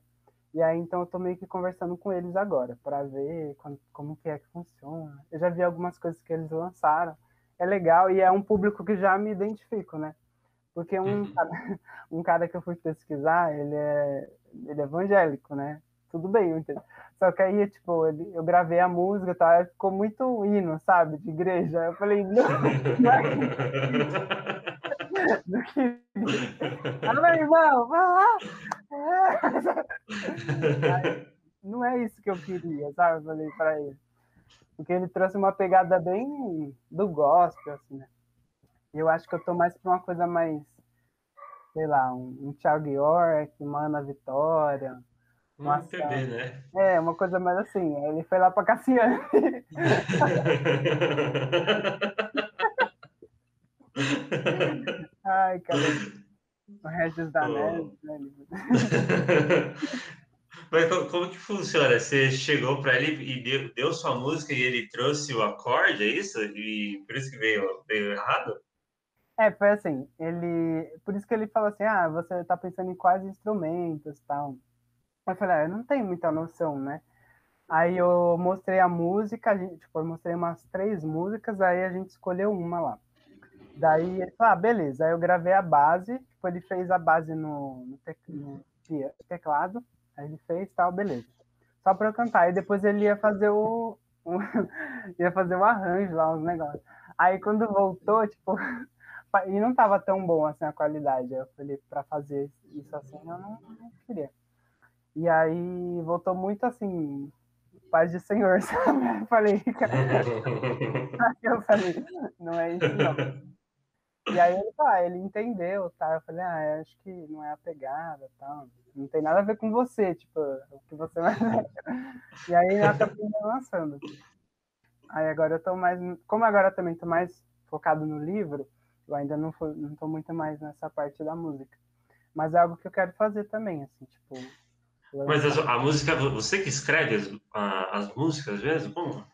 E aí, então, eu tô meio que conversando com eles agora, para ver como, como que é que funciona. Eu já vi algumas coisas que eles lançaram. É legal e é um público que já me identifico, né? Porque um, uhum. cara, um cara que eu fui pesquisar, ele é, ele é evangélico, né? Tudo bem. Só que aí, tipo, eu gravei a música, tá? ficou muito hino, sabe? De igreja. Eu falei, não, não é que. Ah, meu irmão, vai lá! É. não é isso que eu queria, sabe? Eu falei pra ele. Porque ele trouxe uma pegada bem do gospel, assim, né? Eu acho que eu tô mais pra uma coisa mais, sei lá, um, um Thiago York, uma Ana Vitória. Uma né? É, uma coisa mais assim. Ele foi lá pra Cassiane. Ai, cara. O Regis da Neve, né? Mas como que funciona? Você chegou para ele e deu, deu, sua música e ele trouxe o acorde, é isso? E por isso que veio, veio errado? É, foi assim, ele... Por isso que ele falou assim, ah, você tá pensando em quais instrumentos e tal. Eu falei, ah, eu não tenho muita noção, né? Aí eu mostrei a música, a gente, tipo, eu mostrei umas três músicas, aí a gente escolheu uma lá. Daí ele falou, ah, beleza. Aí eu gravei a base, tipo, ele fez a base no, no, tec, no teclado, aí ele fez tal, beleza. Só para eu cantar. E depois ele ia fazer o, o ia fazer o arranjo lá, os negócios. Aí quando voltou, tipo, e não tava tão bom assim a qualidade. Eu falei, para fazer isso assim, eu não, não queria. E aí voltou muito assim, paz de Senhor, sabe? Eu falei, cara, eu falei, não é isso não. E aí ele, ah, ele entendeu, tá? Eu falei, ah, acho que não é a pegada, tal. Não tem nada a ver com você, tipo, o que você vai E aí eu acabei lançando. Aí agora eu tô mais, como agora eu também tô mais focado no livro, eu ainda não, não tô muito mais nessa parte da música. Mas é algo que eu quero fazer também, assim, tipo... Mas a, a música, você que escreve as, as músicas mesmo? Como?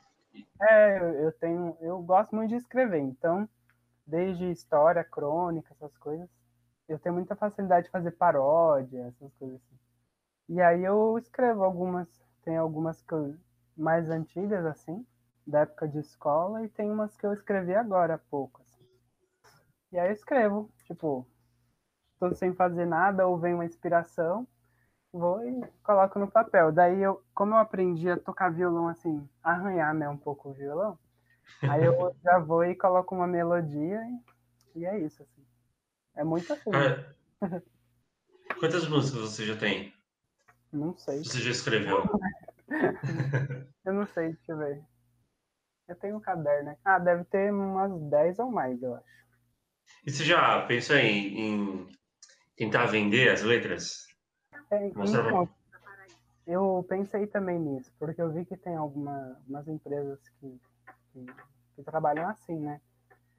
É, eu tenho, eu gosto muito de escrever, então desde história, crônica, essas coisas. Eu tenho muita facilidade de fazer paródia, essas coisas assim. E aí eu escrevo algumas, tem algumas que eu, mais antigas, assim, da época de escola, e tem umas que eu escrevi agora há pouco, assim. E aí eu escrevo, tipo, tô sem fazer nada, ou vem uma inspiração, vou e coloco no papel. Daí eu, como eu aprendi a tocar violão assim, arranhar, né, um pouco o violão, Aí eu já vou e coloco uma melodia e, e é isso, assim. É muito assim. Ah, quantas músicas você já tem? Não sei. Você já escreveu? eu não sei, deixa eu ver. Eu tenho um caderno. Ah, deve ter umas 10 ou mais, eu acho. E você já pensou em, em tentar vender as letras? É, então, eu pensei também nisso, porque eu vi que tem algumas empresas que que, que trabalham assim, né?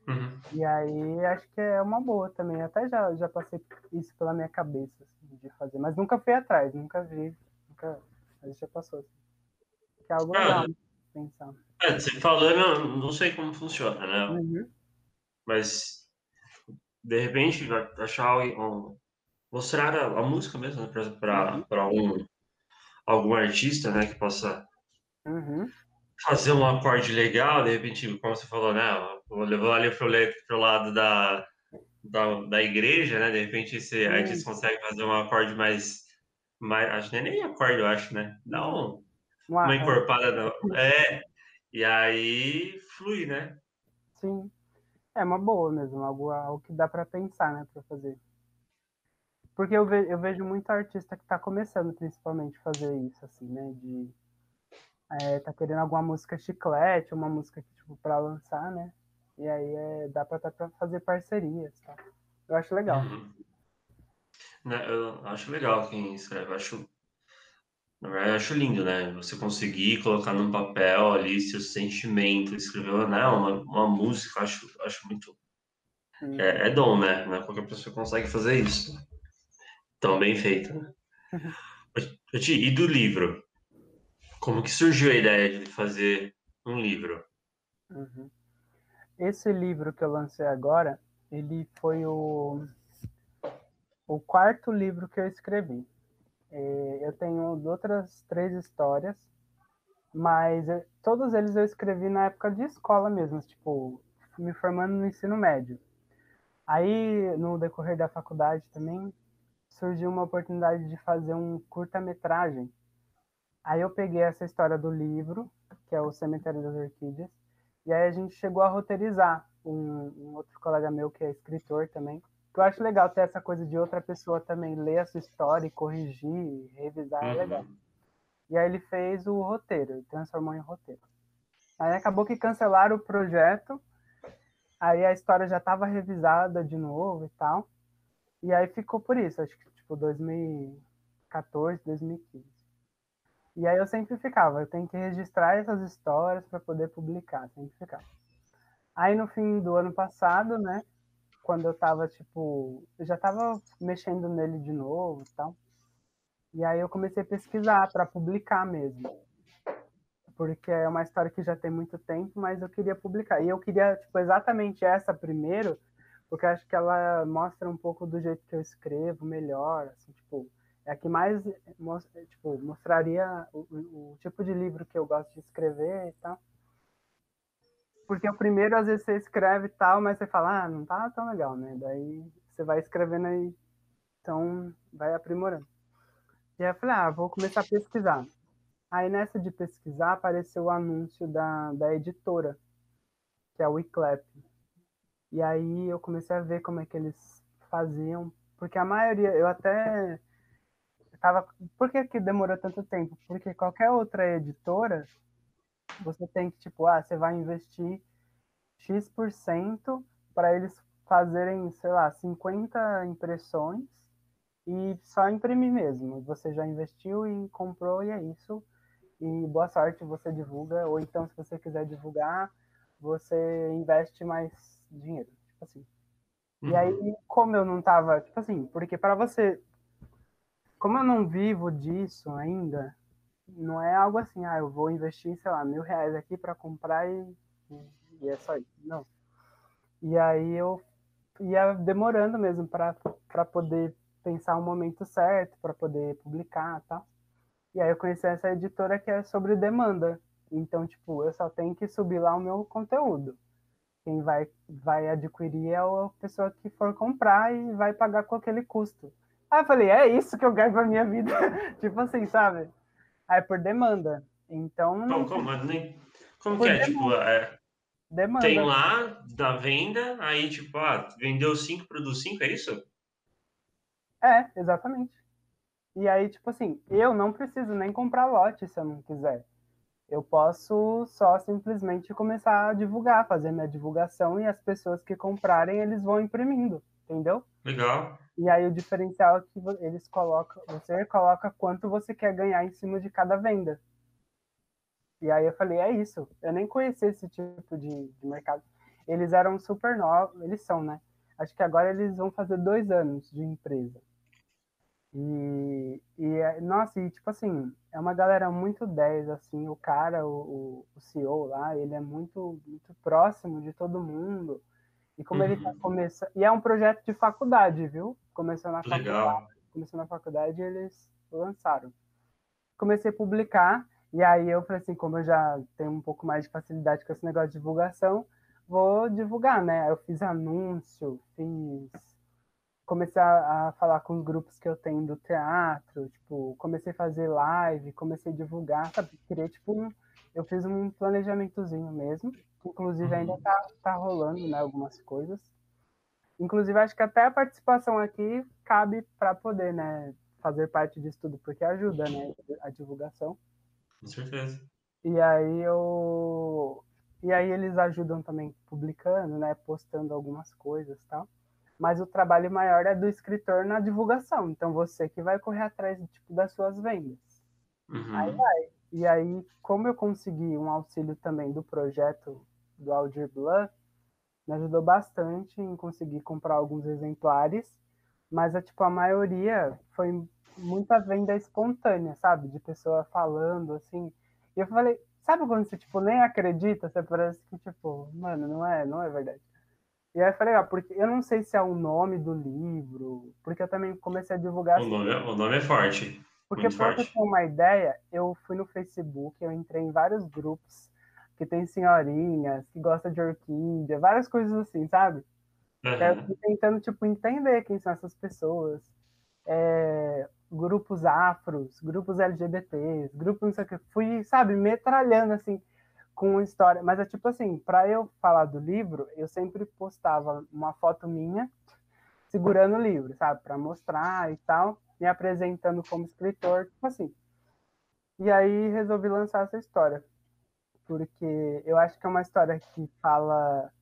Uhum. E aí acho que é uma boa também. Até já, já passei isso pela minha cabeça assim, de fazer, mas nunca fui atrás, nunca vi, nunca. Mas já passou. Assim. Que é algo ah, legal pensar. É, você falou, não, não sei como funciona, né? Uhum. Mas de repente achar um, mostrar a, a, música mesmo né, para uhum. um algum artista, né, que possa uhum fazer um acorde legal, de repente, como você falou, né? Levou ali pro, pro lado da, da, da igreja, né? De repente, esse Sim. artista consegue fazer um acorde mais. mais acho que nem acorde, eu acho, né? Não. Uma, uma encorpada. Não. É. E aí flui, né? Sim. É uma boa mesmo, algo, algo que dá para pensar, né? Para fazer. Porque eu, ve, eu vejo muito artista que está começando, principalmente, fazer isso, assim, né? De é, tá querendo alguma música chiclete, uma música tipo, para lançar, né? E aí é, dá para fazer parcerias, tá? Eu acho legal. Uhum. Né, eu acho legal quem escreve, eu acho na verdade, eu acho lindo, né? Você conseguir colocar num papel ali seu sentimento, escrever né? uma, uma música, acho, acho muito. É, é, dom, né? Não é qualquer pessoa consegue fazer isso. Tão bem feito, né? E do livro? Como que surgiu a ideia de fazer um livro? Uhum. Esse livro que eu lancei agora, ele foi o, o quarto livro que eu escrevi. É, eu tenho outras três histórias, mas todos eles eu escrevi na época de escola mesmo, tipo, me formando no ensino médio. Aí, no decorrer da faculdade também, surgiu uma oportunidade de fazer um curta-metragem. Aí eu peguei essa história do livro, que é o Cemitério das Orquídeas, e aí a gente chegou a roteirizar. Um, um outro colega meu que é escritor também, eu acho legal ter essa coisa de outra pessoa também ler a sua história e corrigir, revisar, é uhum. é legal. E aí ele fez o roteiro, transformou em roteiro. Aí acabou que cancelaram o projeto, aí a história já estava revisada de novo e tal. E aí ficou por isso, acho que tipo 2014, 2015. E aí eu sempre ficava, eu tenho que registrar essas histórias para poder publicar, sempre ficava. Aí no fim do ano passado, né, quando eu tava, tipo, eu já tava mexendo nele de novo e tal. E aí eu comecei a pesquisar para publicar mesmo. Porque é uma história que já tem muito tempo, mas eu queria publicar. E eu queria, tipo, exatamente essa primeiro, porque acho que ela mostra um pouco do jeito que eu escrevo melhor, assim, tipo, é a que mais tipo, mostraria o, o, tipo de livro que eu gosto de escrever e tal. Porque o primeiro, às vezes, você escreve e tal, mas você fala, ah, não tá tão legal, né? Daí você vai escrevendo aí, então vai aprimorando. E aí eu falei, ah, vou começar a pesquisar. Aí nessa de pesquisar apareceu o anúncio da, da editora, que é a Wiclap. E aí eu comecei a ver como é que eles faziam, porque a maioria, eu até tava, por que que demorou tanto tempo? Porque qualquer outra editora você tem que, tipo, ah, você vai investir X% para eles fazerem, sei lá, 50 impressões e só imprimir mesmo. Você já investiu e comprou e é isso. E boa sorte, você divulga. Ou então, se você quiser divulgar, você investe mais dinheiro. Tipo assim. Uhum. E aí, como eu não tava, tipo assim, porque para você. Como eu não vivo disso ainda, não é algo assim, ah, eu vou investir, sei lá, mil reais aqui para comprar e, e é só isso. Não. E aí eu ia demorando mesmo para poder pensar o um momento certo, para poder publicar tá? E aí eu conheci essa editora que é sobre demanda. Então, tipo, eu só tenho que subir lá o meu conteúdo. Quem vai, vai adquirir é a pessoa que for comprar e vai pagar com aquele custo. Aí eu falei, é isso que eu quero pra minha vida. tipo assim, sabe? Aí por demanda. Então. Como, como, como que é? Tipo, é, demanda. tem lá da venda, aí tipo, ah, vendeu cinco, produz cinco, é isso? É, exatamente. E aí, tipo assim, eu não preciso nem comprar lote se eu não quiser. Eu posso só simplesmente começar a divulgar, fazer minha divulgação e as pessoas que comprarem, eles vão imprimindo, entendeu? Legal. E aí o diferencial é que eles colocam, você coloca quanto você quer ganhar em cima de cada venda. E aí eu falei, é isso. Eu nem conhecia esse tipo de, de mercado. Eles eram super novos, eles são, né? Acho que agora eles vão fazer dois anos de empresa. E, e é, nossa, e tipo assim, é uma galera muito 10, assim, o cara, o, o CEO lá, ele é muito, muito próximo de todo mundo. E como uhum. ele tá uhum. começando. E é um projeto de faculdade, viu? Começou na Legal. faculdade. Começou na faculdade e eles lançaram. Comecei a publicar, e aí eu falei assim, como eu já tenho um pouco mais de facilidade com esse negócio de divulgação, vou divulgar, né? Eu fiz anúncio, fiz. Comecei a, a falar com os grupos que eu tenho do teatro, tipo, comecei a fazer live, comecei a divulgar, sabe? Queria, tipo, um... eu fiz um planejamentozinho mesmo Inclusive, ainda uhum. tá, tá rolando né, algumas coisas. Inclusive, acho que até a participação aqui cabe para poder né, fazer parte disso tudo, porque ajuda né, a divulgação. Com certeza. E aí eu. E aí eles ajudam também publicando, né? Postando algumas coisas e tal. Mas o trabalho maior é do escritor na divulgação. Então você que vai correr atrás tipo, das suas vendas. Uhum. Aí vai. E aí, como eu consegui um auxílio também do projeto do Aldir Blanc, me ajudou bastante em conseguir comprar alguns exemplares, mas a, tipo, a maioria foi muita venda espontânea, sabe? De pessoa falando, assim. E eu falei, sabe quando você, tipo, nem acredita? Você parece que, tipo, mano, não é, não é verdade. E aí foi legal, porque eu não sei se é o nome do livro, porque eu também comecei a divulgar... O nome, é, o nome é forte. Porque para você ter uma ideia, eu fui no Facebook, eu entrei em vários grupos que tem senhorinhas, que gosta de orquídea, várias coisas assim, sabe? Uhum. Eu fui tentando, tipo, entender quem são essas pessoas. É, grupos afros, grupos LGBTs, grupos não sei o que. Fui, sabe, metralhando, assim, com história. Mas é tipo assim, para eu falar do livro, eu sempre postava uma foto minha segurando o livro, sabe? Para mostrar e tal me apresentando como escritor, tipo assim. E aí resolvi lançar essa história, porque eu acho que é uma história que fala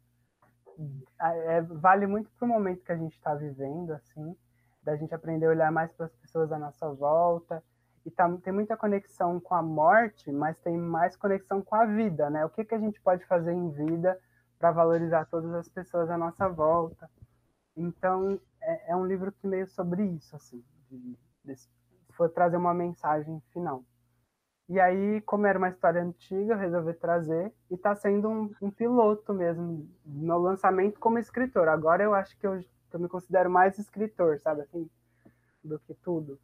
é, vale muito para o momento que a gente está vivendo, assim, da gente aprender a olhar mais para as pessoas à nossa volta. E tá, tem muita conexão com a morte, mas tem mais conexão com a vida, né? O que, que a gente pode fazer em vida para valorizar todas as pessoas à nossa volta. Então, é, é um livro que meio sobre isso, assim, de, de, foi trazer uma mensagem final. E aí, como era uma história antiga, eu resolvi trazer e está sendo um, um, piloto mesmo no lançamento como escritor. Agora eu acho que eu, eu me considero mais escritor, sabe assim, do que tudo.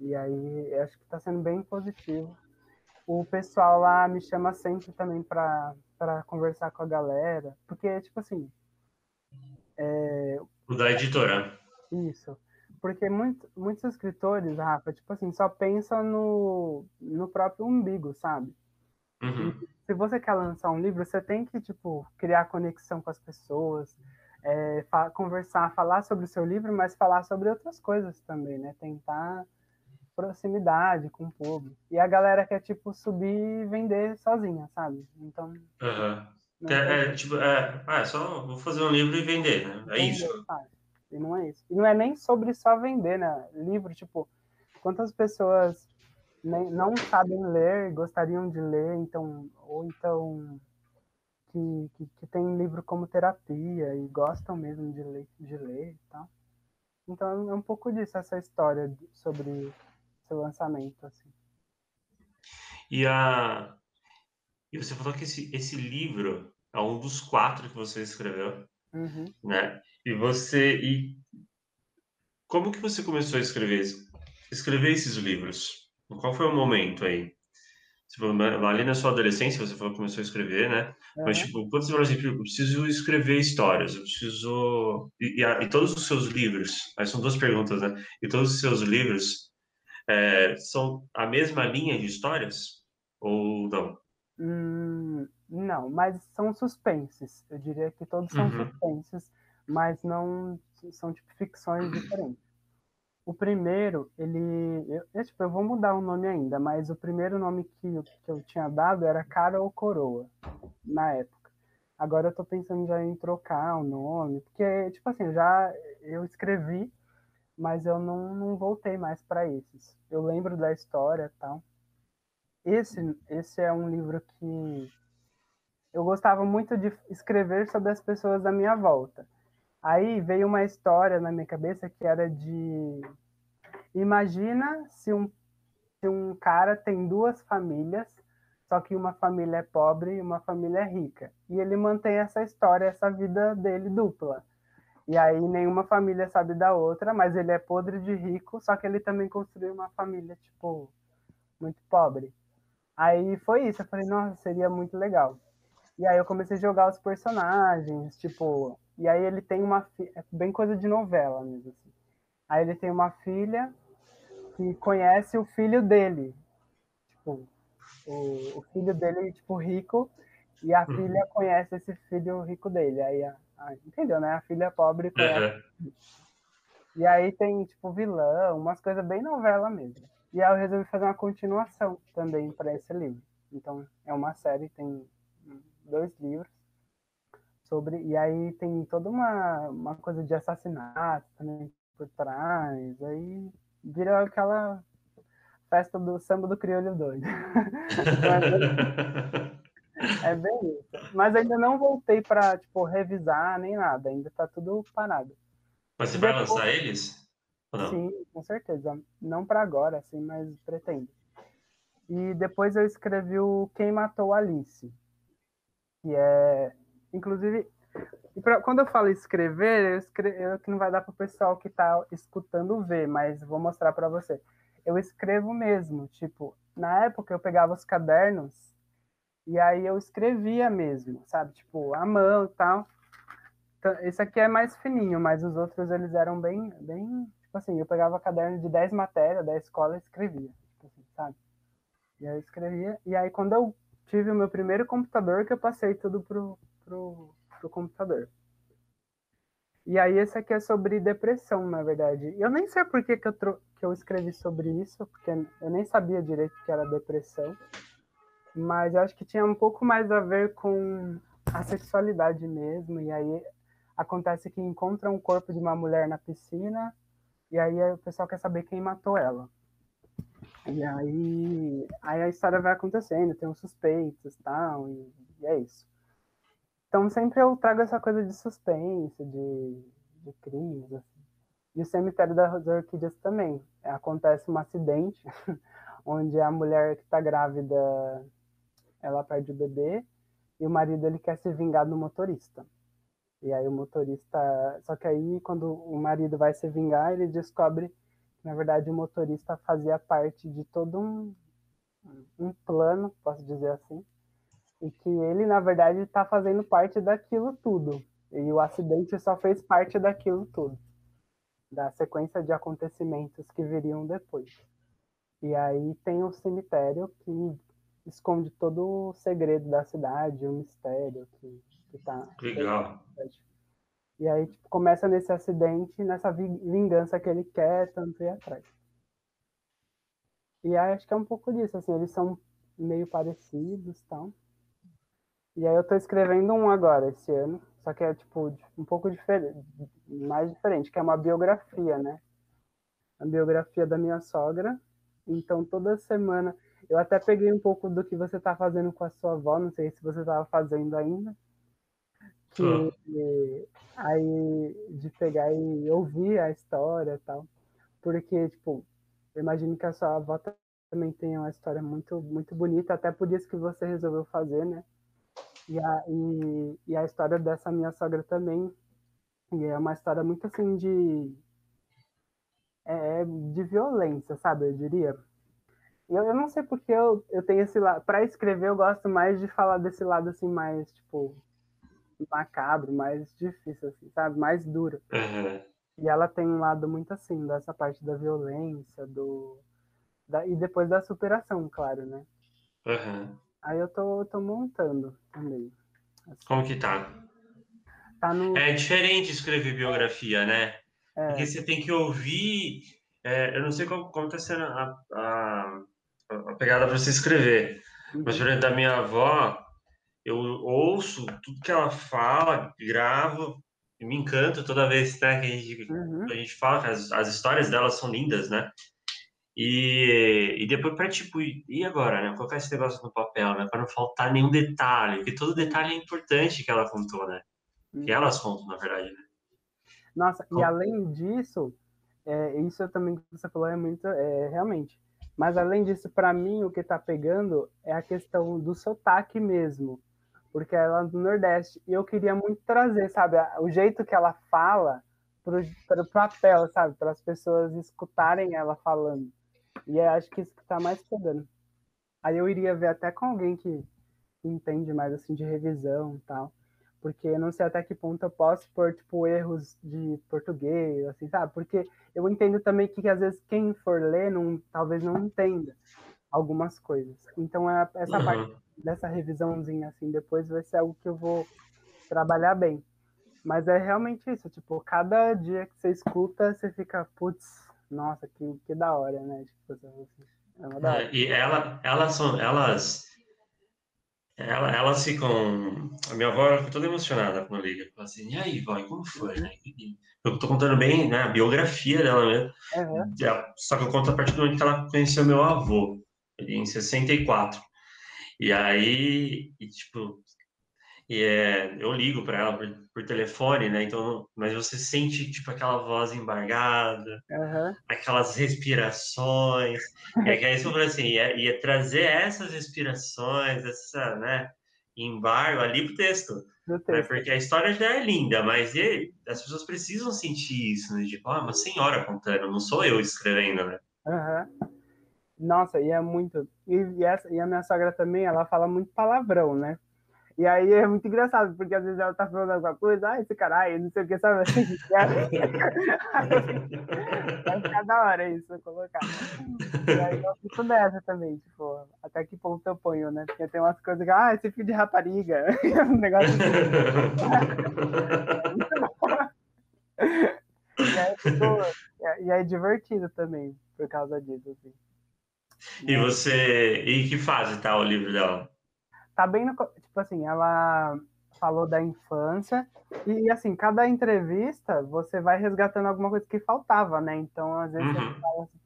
E aí, eu acho que está sendo bem positivo. O pessoal lá me chama sempre também para conversar com a galera, porque, tipo assim. É... O da editora. Isso. Porque muito, muitos escritores, Rafa, tipo assim, só pensam no, no próprio umbigo, sabe? Uhum. se você quer lançar um livro, você tem que, tipo, criar conexão com as pessoas, é, fa conversar, falar sobre o seu livro, mas falar sobre outras coisas também, né? Tentar proximidade com o público. E a galera quer, tipo, subir e vender sozinha, sabe? Então... Uhum. É, é, tipo, é, ah, é só vou fazer um livro e vender, né? É vender, isso. Sabe? E não é isso. E não é nem sobre só vender, né? Livro, tipo, quantas pessoas nem, não sabem ler, gostariam de ler, então, ou então que, que, que tem livro como terapia e gostam mesmo de ler, de ler e tal. Então é um pouco disso, essa história sobre seu lançamento, assim. E a e você falou que esse, esse livro é um dos quatro que você escreveu, uhum. né? E você e como que você começou a escrever escrever esses livros? Qual foi o momento aí? ali na sua adolescência você falou que começou a escrever, né? Uhum. Mas tipo, quando você falou assim, eu preciso escrever histórias, eu preciso e, e, e, todos os seus livros, aí são duas perguntas, né? E todos os seus livros é, são a mesma linha de histórias ou não? Hum, não, mas são suspenses. Eu diria que todos são uhum. suspenses mas não são tipo ficções diferentes. O primeiro, ele. Eu, eu, tipo, eu vou mudar o nome ainda, mas o primeiro nome que eu, que eu tinha dado era Cara ou Coroa, na época. Agora eu tô pensando já em trocar o nome, porque, tipo assim, já eu escrevi, mas eu não, não voltei mais para esses. Eu lembro da história e tal. Esse, esse é um livro que eu gostava muito de escrever sobre as pessoas da minha volta. Aí veio uma história na minha cabeça que era de imagina se um, se um cara tem duas famílias, só que uma família é pobre e uma família é rica. E ele mantém essa história, essa vida dele dupla. E aí nenhuma família sabe da outra, mas ele é podre de rico, só que ele também construiu uma família, tipo, muito pobre. Aí foi isso, eu falei, nossa, seria muito legal. E aí eu comecei a jogar os personagens, tipo, e aí ele tem uma filha, é bem coisa de novela mesmo assim. Aí ele tem uma filha que conhece o filho dele. Tipo, o, o filho dele, tipo, rico, e a uhum. filha conhece esse filho rico dele. Aí, a, a, entendeu, né? A filha pobre. Uhum. E aí tem, tipo, vilão, umas coisas bem novela mesmo. E aí eu resolvi fazer uma continuação também para esse livro. Então é uma série, tem dois livros sobre e aí tem toda uma, uma coisa de assassinato também por trás, aí vira aquela festa do samba do crioulo doido. é, bem, isso. Mas ainda não voltei para tipo revisar nem nada, ainda tá tudo parado. Mas você vai lançar eles? Sim, com certeza. Não para agora, assim, mas pretendo. E depois eu escrevi o Quem Matou Alice, que é, inclusive, pra, quando eu falo escrever, eu escrevo, que não vai dar para o pessoal que está escutando ver, mas vou mostrar para você. Eu escrevo mesmo, tipo, na época eu pegava os cadernos e aí eu escrevia mesmo, sabe, tipo, a mão e tal. Então, esse aqui é mais fininho, mas os outros eles eram bem, bem, tipo assim, eu pegava caderno de 10 matérias da escola e escrevia, tipo assim, sabe? E aí eu escrevia, e aí quando eu tive o meu primeiro computador, que eu passei tudo pro, pro, pro computador. E aí esse aqui é sobre depressão, na verdade. Eu nem sei por que, que, eu, que eu escrevi sobre isso, porque eu nem sabia direito que era depressão. Mas eu acho que tinha um pouco mais a ver com a sexualidade mesmo. E aí acontece que encontra um corpo de uma mulher na piscina, e aí o pessoal quer saber quem matou ela. E aí, aí a história vai acontecendo, tem uns suspeitos tal, e, e é isso. Então sempre eu trago essa coisa de suspense, de, de crimes, assim. E o cemitério das orquídeas também. Acontece um acidente onde a mulher que está grávida, ela perde o bebê e o marido ele quer se vingar do motorista. E aí o motorista, só que aí quando o marido vai se vingar, ele descobre na verdade, o motorista fazia parte de todo um, um plano, posso dizer assim, e que ele, na verdade, está fazendo parte daquilo tudo. E o acidente só fez parte daquilo tudo, da sequência de acontecimentos que viriam depois. E aí tem o cemitério que esconde todo o segredo da cidade, o mistério que, que tá. Legal. E aí tipo, começa nesse acidente, nessa vingança que ele quer tanto ir atrás. E aí acho que é um pouco disso, assim, eles são meio parecidos tal. E aí eu tô escrevendo um agora, esse ano, só que é tipo um pouco diferente, mais diferente, que é uma biografia, né? A biografia da minha sogra. Então toda semana eu até peguei um pouco do que você tá fazendo com a sua avó, não sei se você estava fazendo ainda. Que, aí de pegar e ouvir a história e tal. Porque, tipo, eu imagino que a sua avó também tem uma história muito, muito bonita, até por isso que você resolveu fazer, né? E a, e, e a história dessa minha sogra também. E é uma história muito assim de. É, de violência, sabe? Eu diria. Eu, eu não sei porque eu, eu tenho esse lado. Para escrever, eu gosto mais de falar desse lado assim, mais, tipo, macabro, mais difícil, assim, sabe? Mais duro. Uhum. E ela tem um lado muito assim, dessa parte da violência, do. Da, e depois da superação, claro, né? Uhum. Aí eu tô, tô montando também. Assim. Como que tá? tá no... É diferente escrever biografia, né? É. Porque você tem que ouvir. É, eu não sei como, como tá sendo a, a pegada para você escrever. Uhum. Mas, por exemplo, da minha avó, eu ouço tudo que ela fala, gravo, e me encanta toda vez né, que a gente, uhum. a gente fala, que as, as histórias delas são lindas, né? E, e depois para tipo, e agora, né? Colocar esse negócio no papel, né? Para não faltar nenhum detalhe, porque todo detalhe é importante que ela contou, né? Uhum. Que elas contam, na verdade, né? Nossa, Como? e além disso, é, isso também que você falou é muito, é, realmente. Mas além disso, para mim, o que está pegando é a questão do sotaque mesmo porque ela é do Nordeste. E eu queria muito trazer, sabe, o jeito que ela fala para o papel, sabe, para as pessoas escutarem ela falando. E acho que isso que está mais pegando. Aí eu iria ver até com alguém que entende mais assim de revisão e tal, porque eu não sei até que ponto eu posso pôr tipo erros de português, assim, sabe? Porque eu entendo também que, que às vezes quem for ler não, talvez não entenda algumas coisas. Então é essa uhum. parte dessa revisãozinha assim depois vai ser algo que eu vou trabalhar bem. Mas é realmente isso, tipo, cada dia que você escuta, você fica, putz, nossa, que, que da hora, né? Tipo, assim, é uma da hora. E ela, elas são, elas Ela, elas ficam. A minha avó ficou toda emocionada quando liga. Fala assim, e aí, vó, como foi? Né? Eu tô contando bem né, a biografia dela mesmo. Uhum. Só que eu conto a partir do momento que ela conheceu meu avô, em 64. E aí, e, tipo, e é, eu ligo para ela por, por, telefone, né? Então, mas você sente tipo aquela voz embargada, uhum. aquelas respirações. e aí você falou assim, ia, ia, trazer essas respirações, essa, né? Embargo ali pro texto. Né? Porque a história já é linda, mas ele, as pessoas precisam sentir isso, né? Tipo, ah, uma senhora contando, não sou eu escrevendo, né? Uhum. Nossa, e é muito. E, e, essa, e a minha sogra também, ela fala muito palavrão, né? E aí é muito engraçado, porque às vezes ela tá falando alguma coisa, ah, esse caralho, não sei o que, sabe? Vai ficar da hora isso, colocar. E aí eu fico nessa também, tipo, até que ponto eu ponho, né? Porque tem umas coisas que, ah, esse filho de rapariga, um negócio assim. e, aí, tipo, e é divertido também, por causa disso, assim. E você, e que fase tá o livro dela? Tá bem no, tipo assim, ela falou da infância e assim, cada entrevista você vai resgatando alguma coisa que faltava, né? Então, às vezes uhum. fala assim,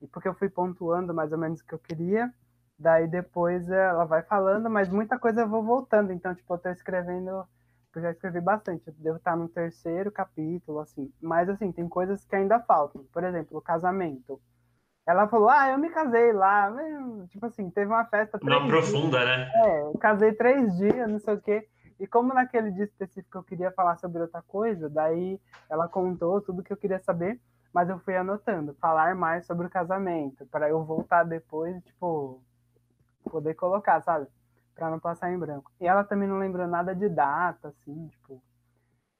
e porque eu fui pontuando mais ou menos o que eu queria, daí depois ela vai falando, mas muita coisa eu vou voltando, então tipo, eu tô escrevendo, eu já escrevi bastante, eu devo estar no terceiro capítulo assim, mas assim, tem coisas que ainda faltam. Por exemplo, o casamento. Ela falou, ah, eu me casei lá. Tipo assim, teve uma festa. Não profunda, né? É, casei três dias, não sei o quê. E como naquele dia específico eu queria falar sobre outra coisa, daí ela contou tudo que eu queria saber, mas eu fui anotando, falar mais sobre o casamento, para eu voltar depois, tipo, poder colocar, sabe? Para não passar em branco. E ela também não lembrou nada de data, assim, tipo.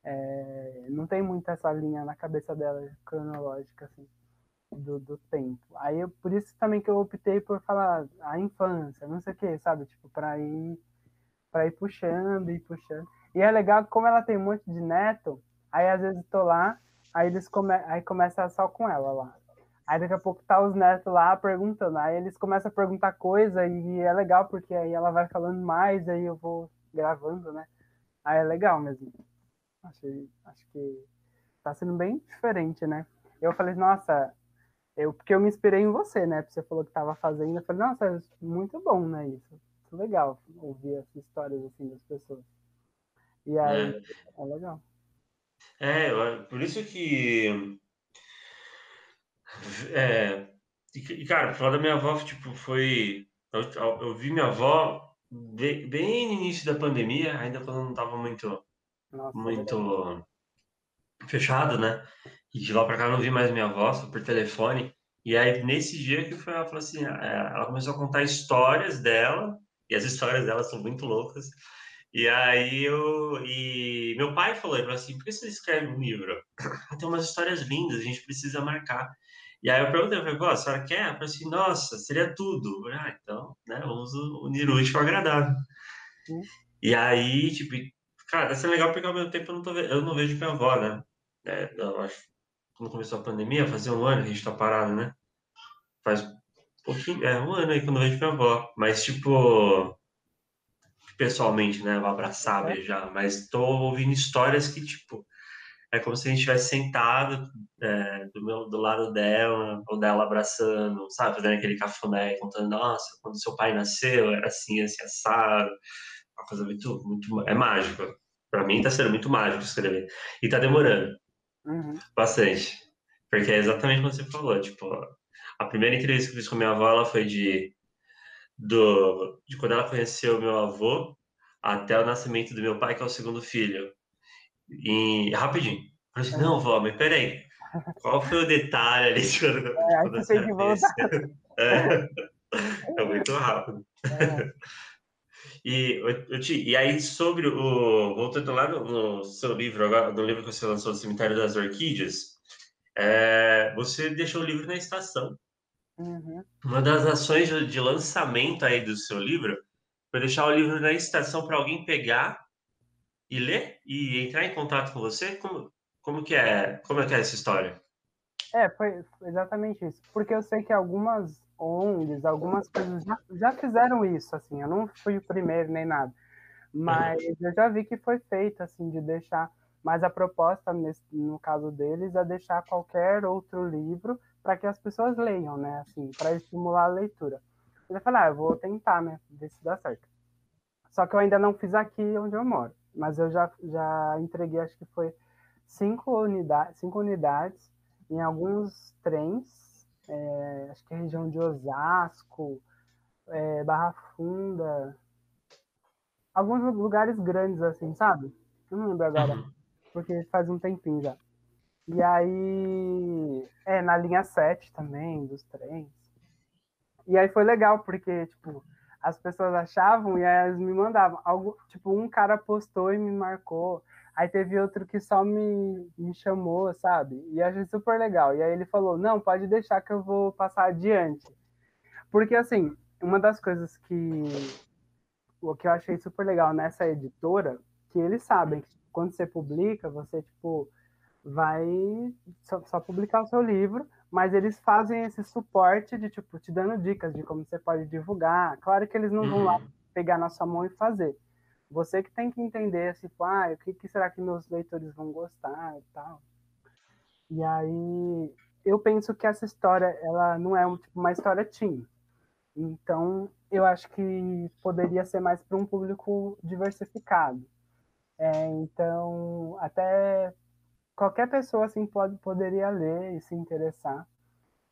É, não tem muito essa linha na cabeça dela cronológica, assim do, do tempo. Aí eu, por isso também que eu optei por falar a infância, não sei o que, sabe? Tipo, para ir para ir puxando e puxando. E é legal como ela tem um monte de neto, aí às vezes tô lá, aí eles come, aí começa só com ela lá. Aí daqui a pouco tá os netos lá perguntando, aí eles começam a perguntar coisa e é legal porque aí ela vai falando mais, aí eu vou gravando, né? Aí é legal mesmo. Acho, acho que tá sendo bem diferente, né? Eu falei, nossa, eu, porque eu me inspirei em você, né? Porque você falou que estava fazendo. Eu falei, nossa, é muito bom, né? Isso. Muito legal ouvir essas histórias assim das pessoas. E aí, é, é legal. É, por isso que. É, e, cara, falar da minha avó, tipo, foi. Eu, eu vi minha avó bem, bem, no início da pandemia, ainda quando não estava muito. Nossa, muito fechado, né? E de lá para cá não vi mais minha avó, só por telefone. E aí, nesse dia que foi, ela falou assim, é, ela começou a contar histórias dela, e as histórias dela são muito loucas. E aí eu. E meu pai falou, ele falou assim, por que você escreve um livro? Tem umas histórias lindas, a gente precisa marcar. E aí eu perguntei, eu falei, a senhora quer? Ela falou assim, nossa, seria tudo. Falei, ah, então, né, vamos unir o útil ao agradável. E aí, tipo, cara, isso é legal porque ao mesmo tempo eu não, tô, eu não vejo minha avó, né? É, acho quando começou a pandemia, fazia um ano que a gente tá parado, né? Faz um pouquinho, é um ano aí quando eu vejo minha avó. Mas, tipo, pessoalmente, né? Vou abraçar, é. beijar. Mas tô ouvindo histórias que, tipo, é como se a gente estivesse sentado é, do, meu, do lado dela, ou dela abraçando, sabe? Fazendo aquele cafuné, contando, nossa, quando seu pai nasceu, era assim, assim, assado. Uma coisa muito, muito... É mágico. Pra mim tá sendo muito mágico escrever. E tá demorando. Uhum. Bastante. Porque é exatamente como você falou, tipo, a primeira entrevista que eu fiz com minha avó, ela foi de, do, de quando ela conheceu meu avô até o nascimento do meu pai, que é o segundo filho. E rapidinho. Eu falei assim, não, vó, mas peraí. Qual foi o detalhe ali de quando, é, quando você é, é muito rápido. É. E, e aí, sobre o. Voltando lá no, no, seu livro, agora, no livro que você lançou, do Cemitério das Orquídeas, é, você deixou o livro na estação. Uhum. Uma das ações de lançamento aí do seu livro foi deixar o livro na estação para alguém pegar e ler e entrar em contato com você. Como, como que é? Como é que é essa história? É, foi exatamente isso. Porque eu sei que algumas ONGs, algumas coisas já, já fizeram isso, assim, eu não fui o primeiro nem nada, mas eu já vi que foi feito, assim, de deixar, mas a proposta, nesse, no caso deles, é deixar qualquer outro livro para que as pessoas leiam, né, assim, para estimular a leitura. Eu falei, ah, eu vou tentar, né, ver se dá certo. Só que eu ainda não fiz aqui onde eu moro, mas eu já, já entreguei, acho que foi cinco, unidade, cinco unidades em alguns trens, é, acho que é região de Osasco, é, Barra Funda, alguns lugares grandes assim, sabe? Eu não lembro agora, uhum. porque faz um tempinho já. E aí, é, na linha 7 também, dos trens. E aí foi legal, porque, tipo, as pessoas achavam e aí elas me mandavam. Algo, tipo, um cara postou e me marcou. Aí teve outro que só me, me chamou, sabe? E achei super legal. E aí ele falou: não, pode deixar que eu vou passar adiante. Porque, assim, uma das coisas que, o que eu achei super legal nessa editora, que eles sabem que quando você publica, você, tipo, vai só, só publicar o seu livro, mas eles fazem esse suporte de, tipo, te dando dicas de como você pode divulgar. Claro que eles não vão lá uhum. pegar na sua mão e fazer você que tem que entender, tipo, ah, o que, que será que meus leitores vão gostar e tal. E aí, eu penso que essa história, ela não é um, tipo, uma história teen. Então, eu acho que poderia ser mais para um público diversificado. É, então, até qualquer pessoa assim pode, poderia ler e se interessar.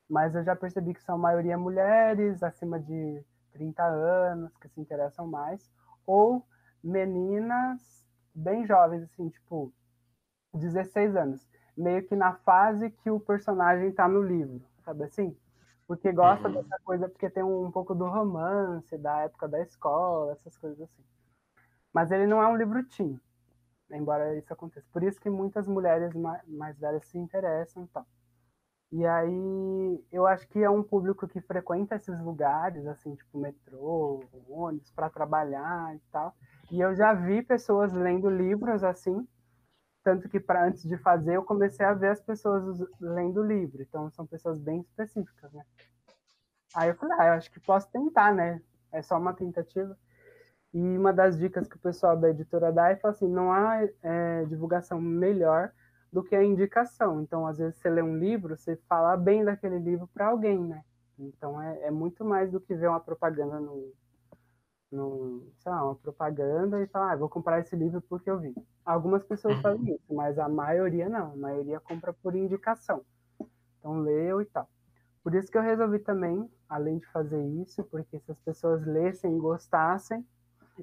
Mas eu já percebi que são a maioria mulheres acima de 30 anos que se interessam mais, ou meninas bem jovens, assim, tipo, 16 anos. Meio que na fase que o personagem tá no livro, sabe assim? Porque gosta uhum. dessa coisa, porque tem um, um pouco do romance, da época da escola, essas coisas assim. Mas ele não é um livro teen, embora isso aconteça. Por isso que muitas mulheres mais, mais velhas se interessam e tal. E aí eu acho que é um público que frequenta esses lugares, assim, tipo metrô, ônibus, para trabalhar e tal. E eu já vi pessoas lendo livros assim, tanto que para antes de fazer eu comecei a ver as pessoas lendo livro. Então são pessoas bem específicas, né? Aí eu falei, ah, eu acho que posso tentar, né? É só uma tentativa. E uma das dicas que o pessoal da editora dá é assim, não há é, divulgação melhor do que a indicação. Então, às vezes, você lê um livro, você fala bem daquele livro para alguém, né? Então, é, é, muito mais do que ver uma propaganda no, no sei lá, uma propaganda e falar, ah, vou comprar esse livro porque eu vi. Algumas pessoas fazem isso, mas a maioria não. A maioria compra por indicação. Então, leu e tal. Por isso que eu resolvi também, além de fazer isso, porque se as pessoas lessem e gostassem,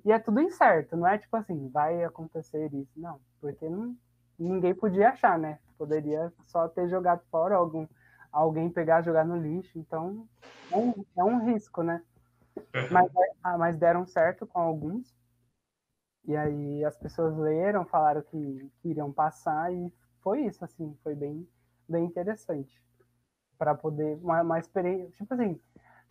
e é tudo incerto, não é tipo assim, vai acontecer isso, não, porque não, ninguém podia achar, né? Poderia só ter jogado fora algum, alguém pegar jogar no lixo. Então, é um, é um risco, né? Mas, ah, mas deram certo com alguns. E aí as pessoas leram, falaram que, que iriam passar e foi isso, assim, foi bem, bem interessante. para poder, uma, uma experiência, tipo assim,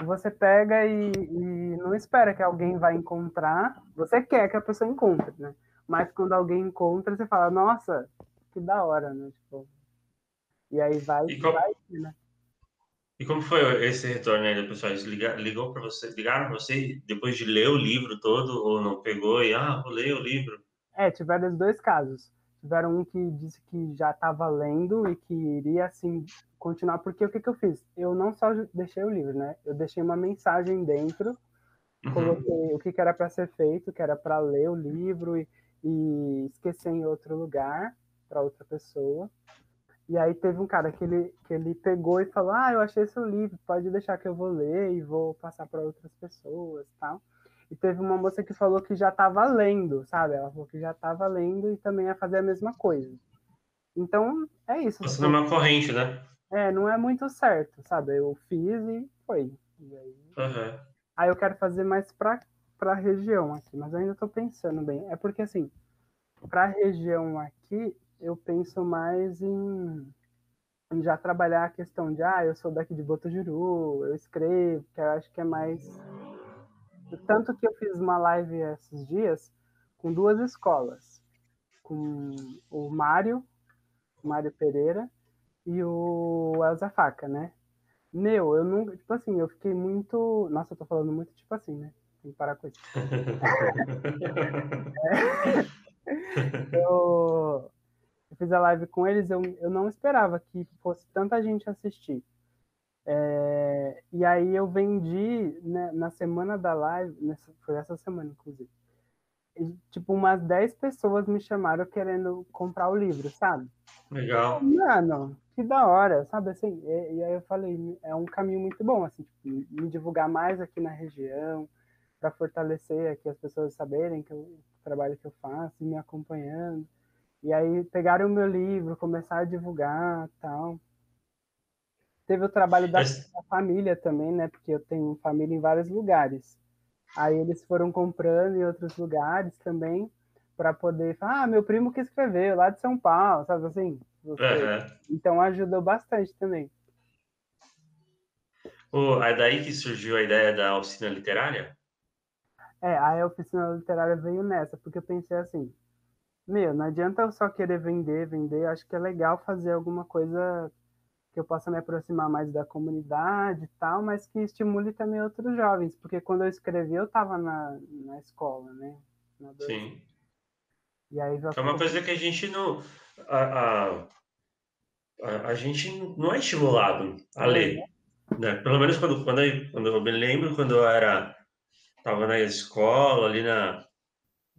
você pega e, e, não espera que alguém vai encontrar, você quer que a pessoa encontre, né? Mas quando alguém encontra, você fala, nossa, que da hora, né? Tipo, e aí vai, e como, vai né? E como foi esse retorno aí do pessoal? Eles ligaram, ligou para você, ligaram para você depois de ler o livro todo ou não pegou e ah, vou ler o livro? É, tiveram os dois casos. Tiveram um que disse que já estava lendo e que iria assim continuar, porque o que, que eu fiz? Eu não só deixei o livro, né? Eu deixei uma mensagem dentro, uhum. coloquei o que, que era para ser feito, que era para ler o livro e e esquecer em outro lugar para outra pessoa. E aí teve um cara que ele, que ele pegou e falou: Ah, eu achei seu livro, pode deixar que eu vou ler e vou passar para outras pessoas tal. E teve uma moça que falou que já estava lendo, sabe? Ela falou que já estava lendo e também ia fazer a mesma coisa. Então, é isso. Você não é uma corrente, né? É, não é muito certo, sabe? Eu fiz e foi. E aí, uhum. aí eu quero fazer mais para para a região aqui, mas eu ainda estou pensando bem. É porque, assim, para a região aqui, eu penso mais em, em, já trabalhar a questão de, ah, eu sou daqui de Botojuru, eu escrevo, que eu acho que é mais. Tanto que eu fiz uma live esses dias com duas escolas, com o Mário, Mário Pereira, e o Elza Faca, né? Meu, eu nunca, tipo assim, eu fiquei muito. Nossa, eu tô falando muito tipo assim, né? Tem que parar com isso. eu... eu fiz a live com eles, eu, eu não esperava que fosse tanta gente assistir. É... E aí eu vendi né, na semana da live, nessa, foi essa semana, inclusive. E, tipo, umas 10 pessoas me chamaram querendo comprar o livro, sabe? Legal. Mano, que da hora, sabe assim? E, e, aí eu falei, é um caminho muito bom, assim, tipo, me divulgar mais aqui na região, para fortalecer aqui as pessoas saberem que eu, o trabalho que eu faço, e me acompanhando. E aí pegaram o meu livro, começar a divulgar tal. Teve o trabalho da, da família também, né? Porque eu tenho família em vários lugares. Aí eles foram comprando em outros lugares também para poder falar, ah, meu primo que escreveu lá de São Paulo, sabe assim? Uhum. Então ajudou bastante também. Oh, é daí que surgiu a ideia da oficina literária? É, a oficina literária veio nessa, porque eu pensei assim, meu, não adianta eu só querer vender, vender, acho que é legal fazer alguma coisa que eu possa me aproximar mais da comunidade e tal, mas que estimule também outros jovens, porque quando eu escrevi eu estava na, na escola, né? Na Sim. E aí é uma coisa que a gente não. A, a, a, gente não é estimulado a ler. Né? Pelo menos quando, quando, eu, quando eu me lembro, quando eu era. Estava na escola, ali na,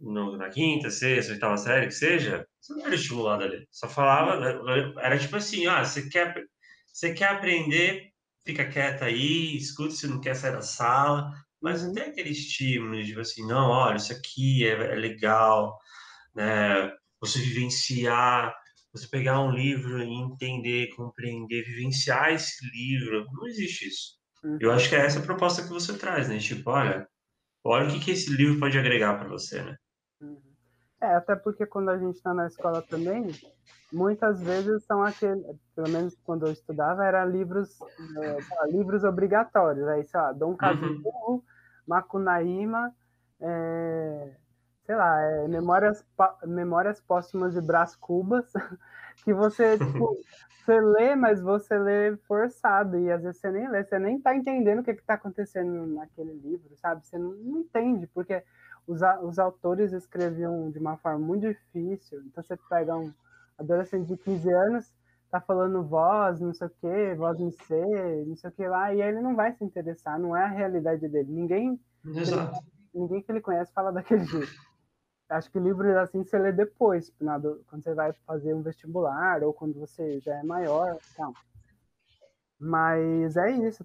no, na quinta, sexta, oitava série, que seja, você não era estimulado a ler. Só falava, né? era tipo assim: ah, você quer, você quer aprender, fica quieta aí, escuta se não quer sair da sala. Mas uhum. tem aquele estímulo de tipo assim: não, olha, isso aqui é, é legal né? Você vivenciar, você pegar um livro e entender, compreender, vivenciar esse livro. Não existe isso. Uhum. Eu acho que é essa a proposta que você traz, né? Tipo, olha, olha o que, que esse livro pode agregar para você, né? Uhum. É, até porque quando a gente está na escola também, muitas vezes são aqueles, pelo menos quando eu estudava, eram livros, é, lá, livros obrigatórios, aí, sei lá, Dom Casmurro, uhum. Macunaíma, é, sei lá, é Memórias, Memórias Póstumas de Brás Cubas, que você, tipo, você lê, mas você lê forçado, e às vezes você nem lê, você nem tá entendendo o que que tá acontecendo naquele livro, sabe? Você não, não entende, porque os, os autores escreviam de uma forma muito difícil, então você pega um adolescente de 15 anos, tá falando voz, não sei o que, voz em C, não sei o que lá, e aí ele não vai se interessar, não é a realidade dele. Ninguém, Exato. ninguém que ele conhece fala daquele jeito acho que livros assim você lê depois, quando você vai fazer um vestibular ou quando você já é maior, então. Mas é isso,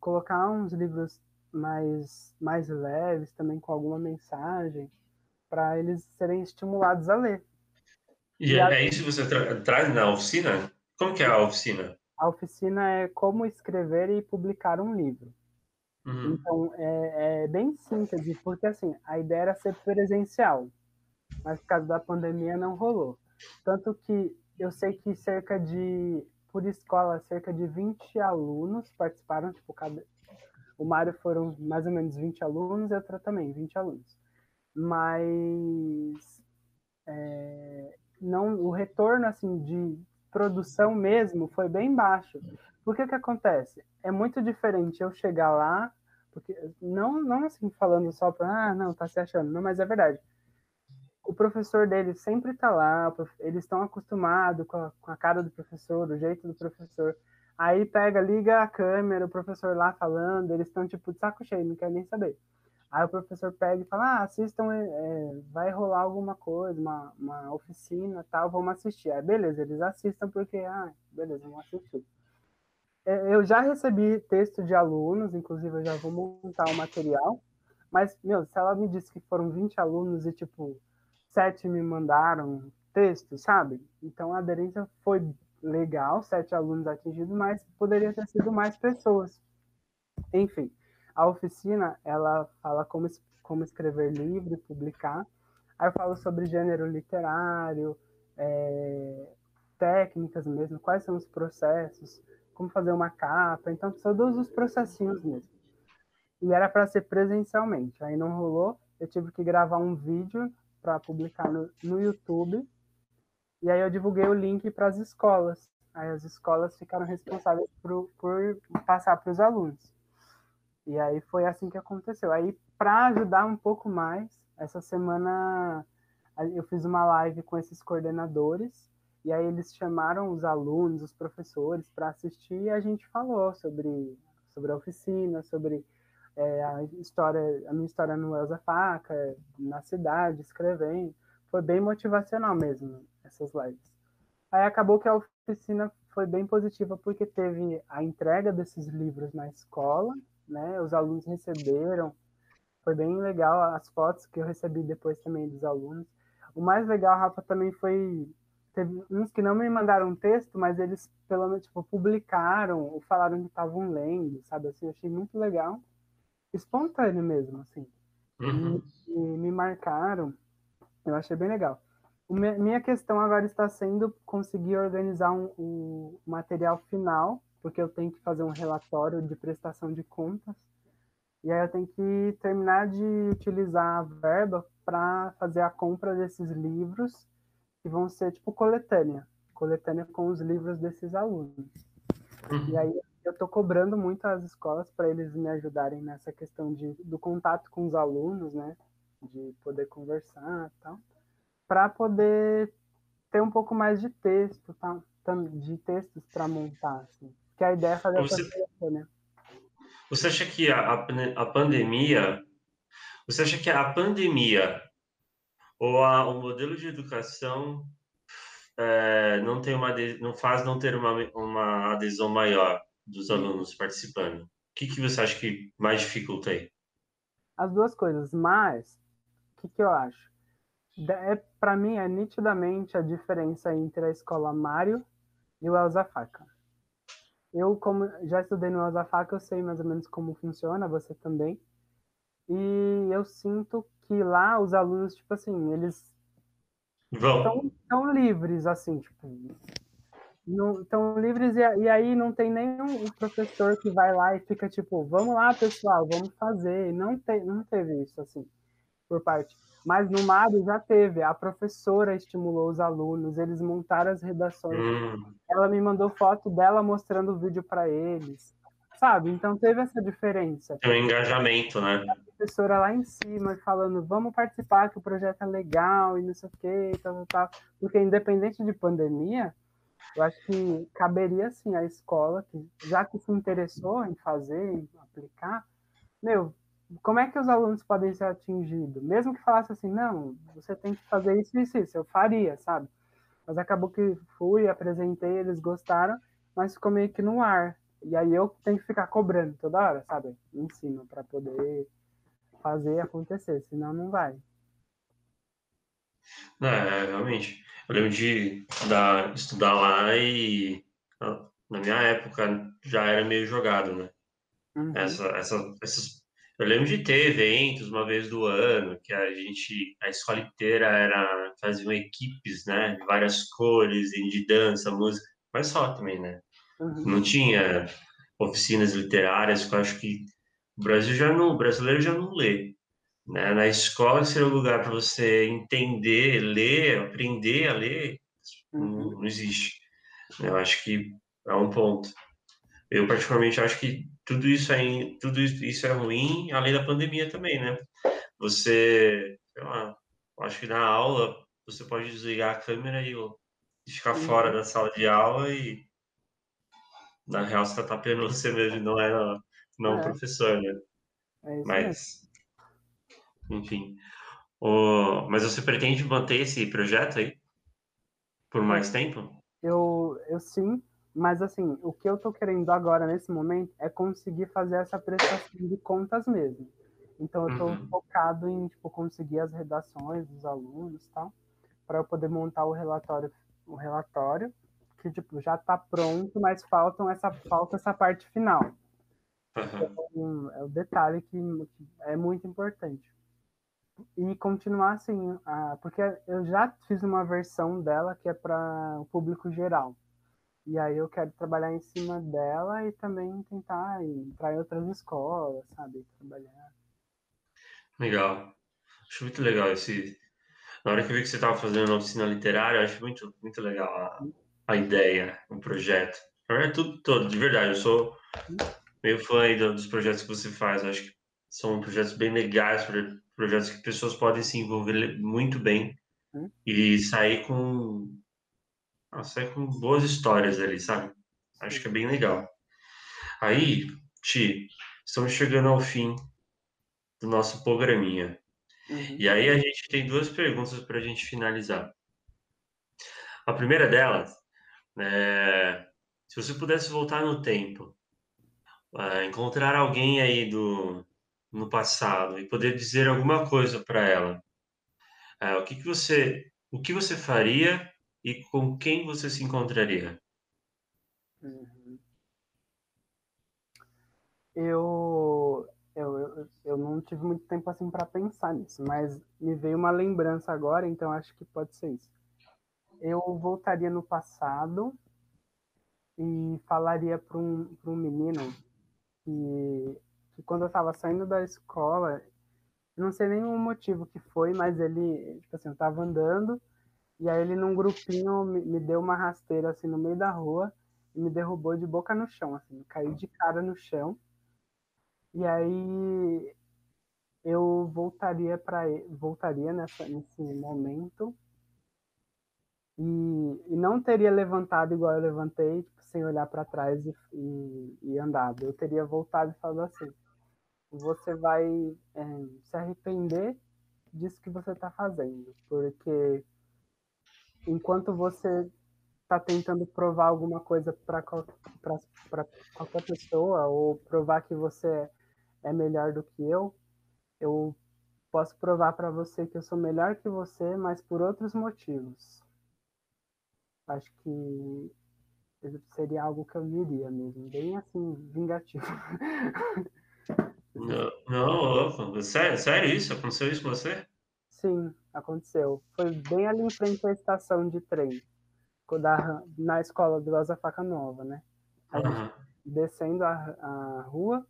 colocar uns livros mais mais leves, também com alguma mensagem, para eles serem estimulados a ler. E, e é, a... é isso que você tra traz na oficina? Como que é a oficina? A oficina é como escrever e publicar um livro. Uhum. Então, é, é, bem simples, porque assim, a ideia era ser presencial, mas por causa da pandemia não rolou. Tanto que eu sei que cerca de, por escola, cerca de 20 alunos participaram, tipo, cada, o Mário foram mais ou menos 20 alunos, e outra também, 20 alunos. Mas é, não, o retorno assim de produção mesmo foi bem baixo. Porque que acontece? É muito diferente eu chegar lá, porque não, não assim falando só para, ah, não, tá se achando, não, mas é verdade. O professor deles sempre está lá, eles estão acostumados com a, com a cara do professor, o jeito do professor. Aí pega, liga a câmera, o professor lá falando, eles estão tipo de saco cheio, não quer nem saber. Aí o professor pega e fala, ah, assistam, é, vai rolar alguma coisa, uma, uma oficina tal, vamos assistir. Aí beleza, eles assistam porque, ah, beleza, vamos assistir. É, eu já recebi texto de alunos, inclusive eu já vou montar o material, mas, meu, se ela me disse que foram 20 alunos e, tipo, sete me mandaram texto, sabe? Então a aderência foi legal, sete alunos atingidos, mas poderia ter sido mais pessoas. Enfim, a oficina, ela fala como, como escrever livro, publicar. Aí eu falo sobre gênero literário, é, técnicas mesmo, quais são os processos, como fazer uma capa, então todos os processinhos mesmo. E era para ser presencialmente, aí não rolou, eu tive que gravar um vídeo para publicar no, no YouTube, e aí eu divulguei o link para as escolas. aí as escolas ficaram responsáveis por, por passar para os alunos. E aí foi assim que aconteceu. Aí, para ajudar um pouco mais, essa semana eu fiz uma live com esses coordenadores, e aí eles chamaram os alunos, os professores para assistir, e a gente falou sobre, sobre a oficina, sobre é, a história, a minha história no Elza Faca, na cidade, escrevendo. Foi bem motivacional mesmo, essas lives. Aí acabou que a oficina foi bem positiva porque teve a entrega desses livros na escola, né? Os alunos receberam, foi bem legal as fotos que eu recebi depois também dos alunos. O mais legal, Rafa, também foi teve uns que não me mandaram texto, mas eles pelo menos tipo publicaram ou falaram que estavam lendo, sabe? Assim, eu achei muito legal, espontâneo mesmo, assim. Uhum. E, e, me marcaram, eu achei bem legal. O minha questão agora está sendo conseguir organizar um, um material final, porque eu tenho que fazer um relatório de prestação de contas e aí eu tenho que terminar de utilizar a verba para fazer a compra desses livros que vão ser tipo coletânea, coletânea com os livros desses alunos. E aí eu estou cobrando muito as escolas para eles me ajudarem nessa questão de, do contato com os alunos, né? De poder conversar e tal, para poder ter um pouco mais de texto, tá? de textos para montar, assim. Que a ideia é fazer Você... essa coletânea. Você acha que a, a pandemia, você acha que a pandemia ou a, o modelo de educação é, não tem uma não faz não ter uma, uma adesão maior dos alunos participando? O que, que você acha que mais dificulta aí? As duas coisas, mas o que, que eu acho? É, para mim é nitidamente a diferença entre a escola Mário e o Elza Faca. Eu, como já estudei no Azafaca, eu sei mais ou menos como funciona, você também. E eu sinto que lá os alunos, tipo assim, eles estão tão livres, assim, tipo, estão livres e, e, aí não tem nenhum professor que vai lá e fica tipo, vamos lá, pessoal, vamos fazer. Não, te, não teve isso, assim, por parte. Mas no Mário já teve, a professora estimulou os alunos, eles montaram as redações. Hum. Ela me mandou foto dela mostrando o vídeo para eles. Sabe? Então teve essa diferença. É um engajamento, né? A professora lá em cima falando, vamos participar, que o projeto é legal e não sei o quê, tal, tal, tal. Porque independente de pandemia, eu acho que caberia sim a escola, que já que se interessou em fazer, em aplicar, meu, como é que os alunos podem ser atingidos? Mesmo que falasse assim, não, você tem que fazer isso e isso, isso, eu faria, sabe? Mas acabou que fui, apresentei, eles gostaram, mas ficou meio que no ar. E aí eu tenho que ficar cobrando toda hora, sabe? Em cima, para poder fazer acontecer, senão não vai. É, realmente. Eu lembro de estudar, estudar lá e na minha época já era meio jogado, né? Uhum. Essa, essa, essas eu lembro de ter eventos uma vez do ano, que a gente, a escola inteira era, faziam equipes, né, de várias cores, de dança, música, mas só também, né? Uhum. Não tinha oficinas literárias, que eu acho que o Brasil já não, o brasileiro já não lê. Né? Na escola seria o lugar para você entender, ler, aprender a ler, uhum. não, não existe. Eu acho que é um ponto. Eu particularmente acho que tudo isso é tudo isso é ruim, além da pandemia também, né? Você, sei lá, acho que na aula você pode desligar a câmera e ficar Sim. fora da sala de aula e na real você tá tapeando você mesmo, não é não é. professor, né? É mas enfim. O, mas você pretende manter esse projeto aí por mais tempo? Eu, eu sim, mas, assim, o que eu estou querendo agora, nesse momento, é conseguir fazer essa prestação de contas mesmo. Então, eu estou uhum. focado em, tipo, conseguir as redações dos alunos tal, para eu poder montar o relatório, o relatório que, tipo, já está pronto, mas faltam essa, falta essa parte final. Uhum. Então, é o detalhe que, é muito importante e continuar assim, porque eu já fiz uma versão dela que é para o público geral. E aí eu quero trabalhar em cima dela e também tentar entrar em outras escolas, sabe? Trabalhar. Legal. Acho muito legal esse. Na hora que eu vi que você estava fazendo uma oficina literária, acho muito, muito legal a, a ideia, o projeto. É tudo todo, de verdade. Eu sou meio fã dos projetos que você faz. Eu acho que são projetos bem legais, projetos que pessoas podem se envolver muito bem hum? e sair com ah, sair com boas histórias ali, sabe? Acho que é bem legal. Aí, Ti, estamos chegando ao fim do nosso programinha. Uhum. E aí a gente tem duas perguntas para a gente finalizar. A primeira delas é, se você pudesse voltar no tempo, é, encontrar alguém aí do no passado e poder dizer alguma coisa para ela, é, o que, que você o que você faria e com quem você se encontraria? Uhum. Eu, eu, eu, eu não tive muito tempo assim para pensar nisso, mas me veio uma lembrança agora, então acho que pode ser isso eu voltaria no passado e falaria para um, um menino que, que quando eu estava saindo da escola, não sei nem o motivo que foi, mas ele, tipo assim, eu estava andando e aí ele num grupinho me, me, deu uma rasteira assim no meio da rua e me derrubou de boca no chão, assim, caí de cara no chão. E aí eu voltaria para voltaria nessa, nesse momento e, e não teria levantado igual eu levantei, tipo, sem olhar para trás e, e, e, andado. Eu teria voltado e falado assim: você vai é, se arrepender disso que você está fazendo, porque enquanto você está tentando provar alguma coisa para qualquer pessoa ou provar que você é melhor do que eu, eu posso provar para você que eu sou melhor que você, mas por outros motivos. Acho que seria algo que eu diria mesmo, bem assim, vingativo. Não, não sério, sério isso? Aconteceu isso com você? Sim, aconteceu. Foi bem ali em frente à estação de trem, da, na escola do Rosa Faca Nova, né? A uhum. descendo a, a rua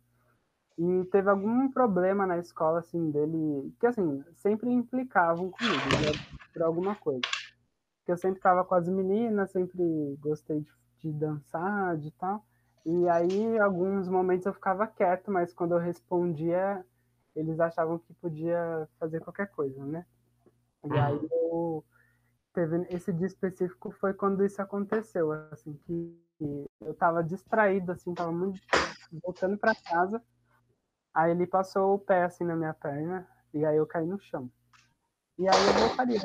e teve algum problema na escola, assim, dele, que assim, sempre implicavam comigo, né, por alguma coisa que eu sempre ficava com as meninas, sempre gostei de, de dançar, de tal. E aí, alguns momentos eu ficava quieto, mas quando eu respondia, eles achavam que podia fazer qualquer coisa, né? E aí uhum. eu teve esse dia específico foi quando isso aconteceu, assim que eu tava distraído, assim, tava muito voltando para casa. Aí ele passou o pé assim na minha perna e aí eu caí no chão. E aí eu voltaria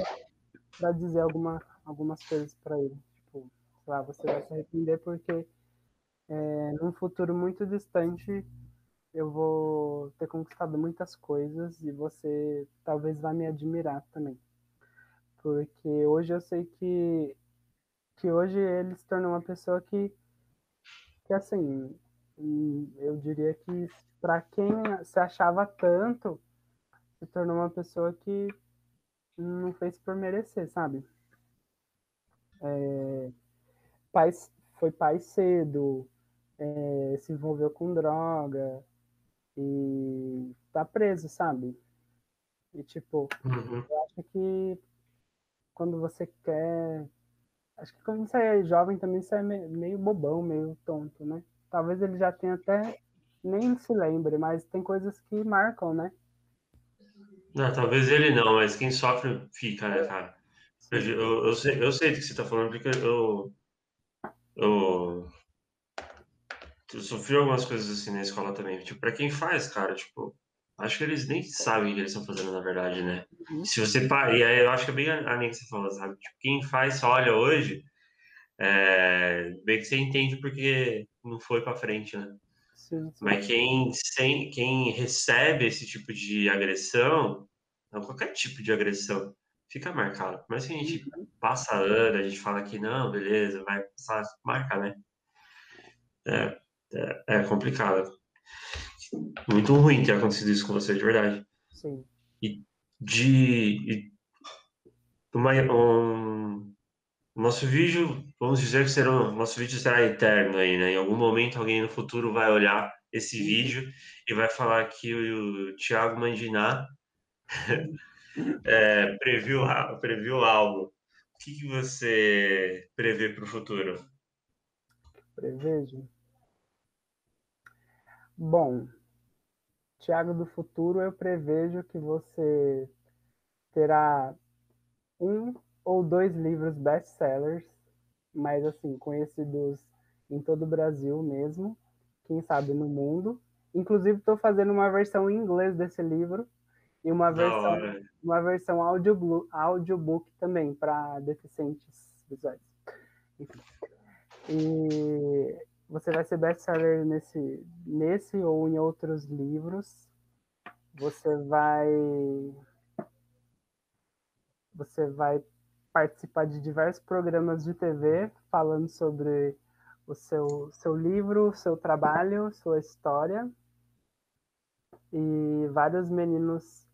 para dizer alguma, algumas coisas para ele. Tipo, sei lá, você vai se arrepender porque é, num futuro muito distante eu vou ter conquistado muitas coisas e você talvez vá me admirar também. Porque hoje eu sei que, que hoje ele se tornou uma pessoa que, que assim, eu diria que para quem se achava tanto, se tornou uma pessoa que não fez por merecer, sabe? É, pai, foi pai cedo, é, se envolveu com droga e tá preso, sabe? E tipo, uhum. eu acho que quando você quer. Acho que quando você é jovem também você é meio bobão, meio tonto, né? Talvez ele já tenha até nem se lembre, mas tem coisas que marcam, né? Não, talvez ele não, mas quem sofre fica, né, cara? Eu, eu, eu, sei, eu sei do que você tá falando, porque eu, eu, eu sofri algumas coisas assim na escola também. Tipo, pra quem faz, cara, tipo, acho que eles nem sabem o que eles estão fazendo, na verdade, né? Uhum. Se você para, e aí eu acho que é bem a linha que você falou, sabe? Tipo, quem faz, olha hoje, é, bem que você entende porque não foi para frente, né? Mas quem, sem, quem recebe esse tipo de agressão, não qualquer tipo de agressão, fica marcado. Mas se a gente uhum. passa ano, a gente fala que não, beleza, vai passar, marca, né? É, é, é, complicado. Muito ruim ter acontecido isso com você, de verdade. Sim. E de. E, uma, um, nosso vídeo, vamos dizer que será, nosso vídeo será eterno aí, né? Em algum momento alguém no futuro vai olhar esse uhum. vídeo e vai falar que o, o Thiago Mandiná é, previu, previu algo que, que você prevê para o futuro? Prevejo? Bom, Tiago do futuro, eu prevejo que você terá um ou dois livros best-sellers, mas assim, conhecidos em todo o Brasil mesmo, quem sabe no mundo. Inclusive, estou fazendo uma versão em inglês desse livro e uma versão, uma versão audiobook, audiobook também para deficientes visuais. Enfim. E você vai ser best-seller nesse, nesse ou em outros livros. Você vai você vai participar de diversos programas de TV falando sobre o seu, seu livro, seu trabalho, sua história. E vários meninos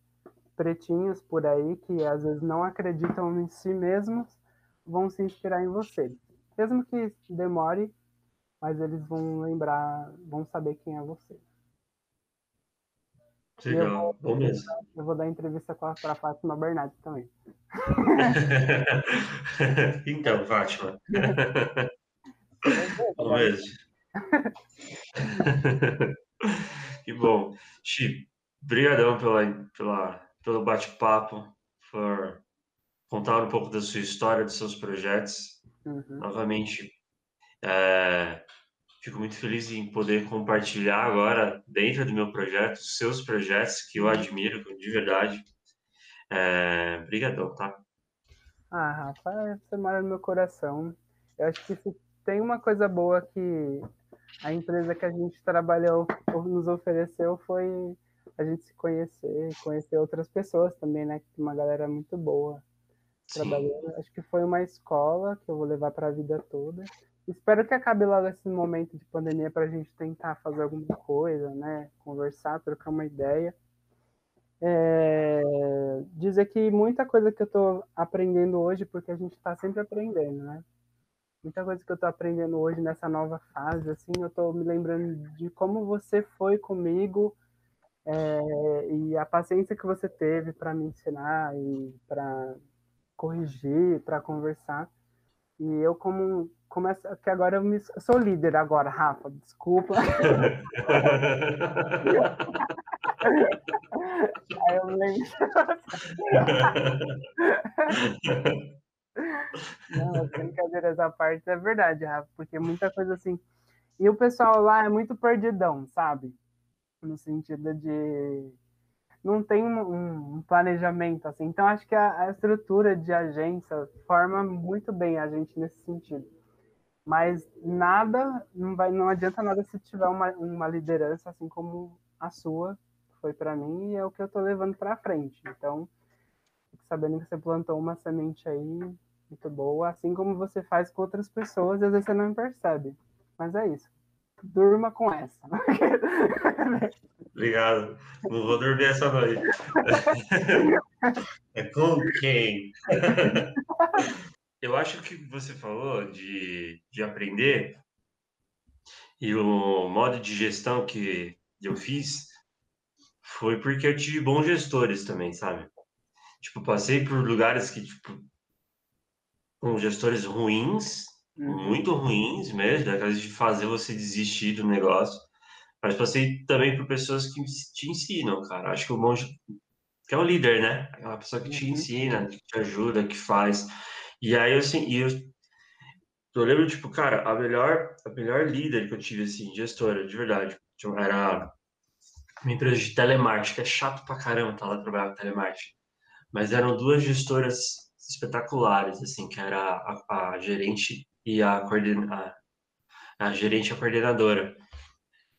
pretinhos por aí que às vezes não acreditam em si mesmos vão se inspirar em você. Mesmo que demore, mas eles vão lembrar, vão saber quem é você. Legal, eu bom mesmo. Eu vou dar entrevista para a Fátima Bernardes também. então, Fátima. bom mesmo. que bom. Chi, brigadão pela, pela, pelo bate-papo, por contar um pouco da sua história, dos seus projetos. Uhum. Novamente, é, fico muito feliz em poder compartilhar agora, dentro do meu projeto, os seus projetos, que eu admiro de verdade. É, brigadão, tá? Ah, Rafa, você mora no meu coração. Eu acho que se tem uma coisa boa que a empresa que a gente trabalhou nos ofereceu foi a gente se conhecer, conhecer outras pessoas também, né? Que uma galera muito boa trabalhando. Acho que foi uma escola que eu vou levar para a vida toda. Espero que acabe logo esse momento de pandemia para a gente tentar fazer alguma coisa, né? Conversar, trocar uma ideia. É... Dizer que muita coisa que eu estou aprendendo hoje, porque a gente está sempre aprendendo, né? Muita coisa que eu estou aprendendo hoje nessa nova fase, assim, eu estou me lembrando de como você foi comigo é... e a paciência que você teve para me ensinar e para corrigir, para conversar. E eu como começo que agora eu me eu sou líder agora, Rafa, desculpa. Aí eu lembro. Não, brincadeiras à parte, é verdade, Rafa, porque muita coisa assim. E o pessoal lá é muito perdidão, sabe? No sentido de não tem um, um, planejamento assim. Então acho que a, a, estrutura de agência forma muito bem a gente nesse sentido. Mas nada não vai, não adianta nada se tiver uma, uma liderança assim como a sua foi para mim e é o que eu estou levando para frente. Então, sabendo que você plantou uma semente aí muito boa, assim como você faz com outras pessoas, às vezes você não percebe. Mas é isso. Durma com essa. Obrigado. Não vou dormir essa noite. É com quem? Eu acho que você falou de, de aprender e o modo de gestão que eu fiz foi porque eu tive bons gestores também, sabe? Tipo, passei por lugares que, tipo, com gestores ruins, uhum. muito ruins mesmo, daquelas de fazer você desistir do negócio. Mas passei também por pessoas que te ensinam, cara. Acho que o monge que é o líder, né? É uma pessoa que te uhum. ensina, que te ajuda, que faz. E aí, assim, eu, eu lembro, tipo, cara, a melhor, a melhor líder que eu tive, assim, gestora, de verdade, tipo, era uma empresa de telemarketing, que é chato pra caramba tá lá trabalhar com telemarketing. Mas eram duas gestoras espetaculares, assim, que era a, a gerente e a, coordena, a, a gerente e a coordenadora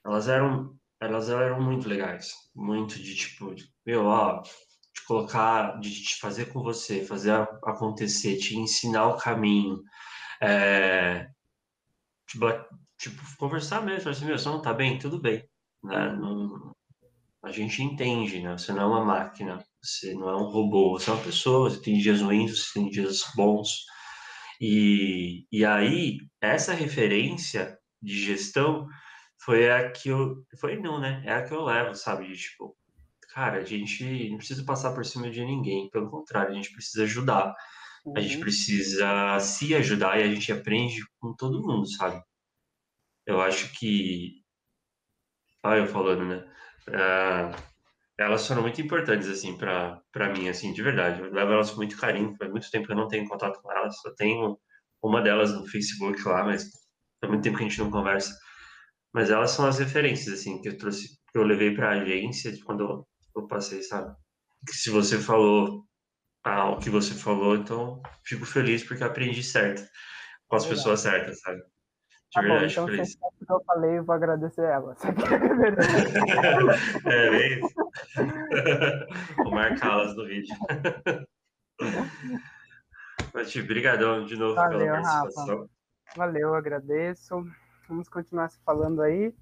elas eram, elas eram muito legais, muito de tipo, meu, ó, de colocar, de te fazer com você, fazer acontecer, te ensinar o caminho, é, tipo, tipo, conversar mesmo, assim, meu, você não tá bem? Tudo bem, né? Não, a gente entende, né? Você não é uma máquina, você não é um robô, você é uma pessoa, você tem dias ruins, você tem dias bons. E, e aí, essa referência de gestão foi a que eu. Foi não, né? É a que eu levo, sabe? De, tipo, cara, a gente não precisa passar por cima de ninguém, pelo contrário, a gente precisa ajudar. Uhum. A gente uhum. precisa se ajudar e a gente aprende com todo mundo, sabe? Eu acho que. Olha, eu falando, né? Uh, elas foram muito importantes, assim, para mim, assim, de verdade. Eu levo elas com muito carinho. Faz muito tempo que eu não tenho contato com elas. Só tenho uma delas no Facebook lá, mas faz muito tempo que a gente não conversa. Mas elas são as referências, assim, que eu trouxe, que eu levei para a agência quando eu passei, sabe? Que se você falou ah, o que você falou, então fico feliz porque aprendi certo, com as é pessoas certas, sabe? De tá verdade, bom, então, feliz. que eu falei, eu vou agradecer ela. é, bem isso. vou marcá-las no vídeo. Mas, obrigadão de novo Valeu, pela participação. Rafa. Valeu, agradeço. Vamos continuar se falando aí.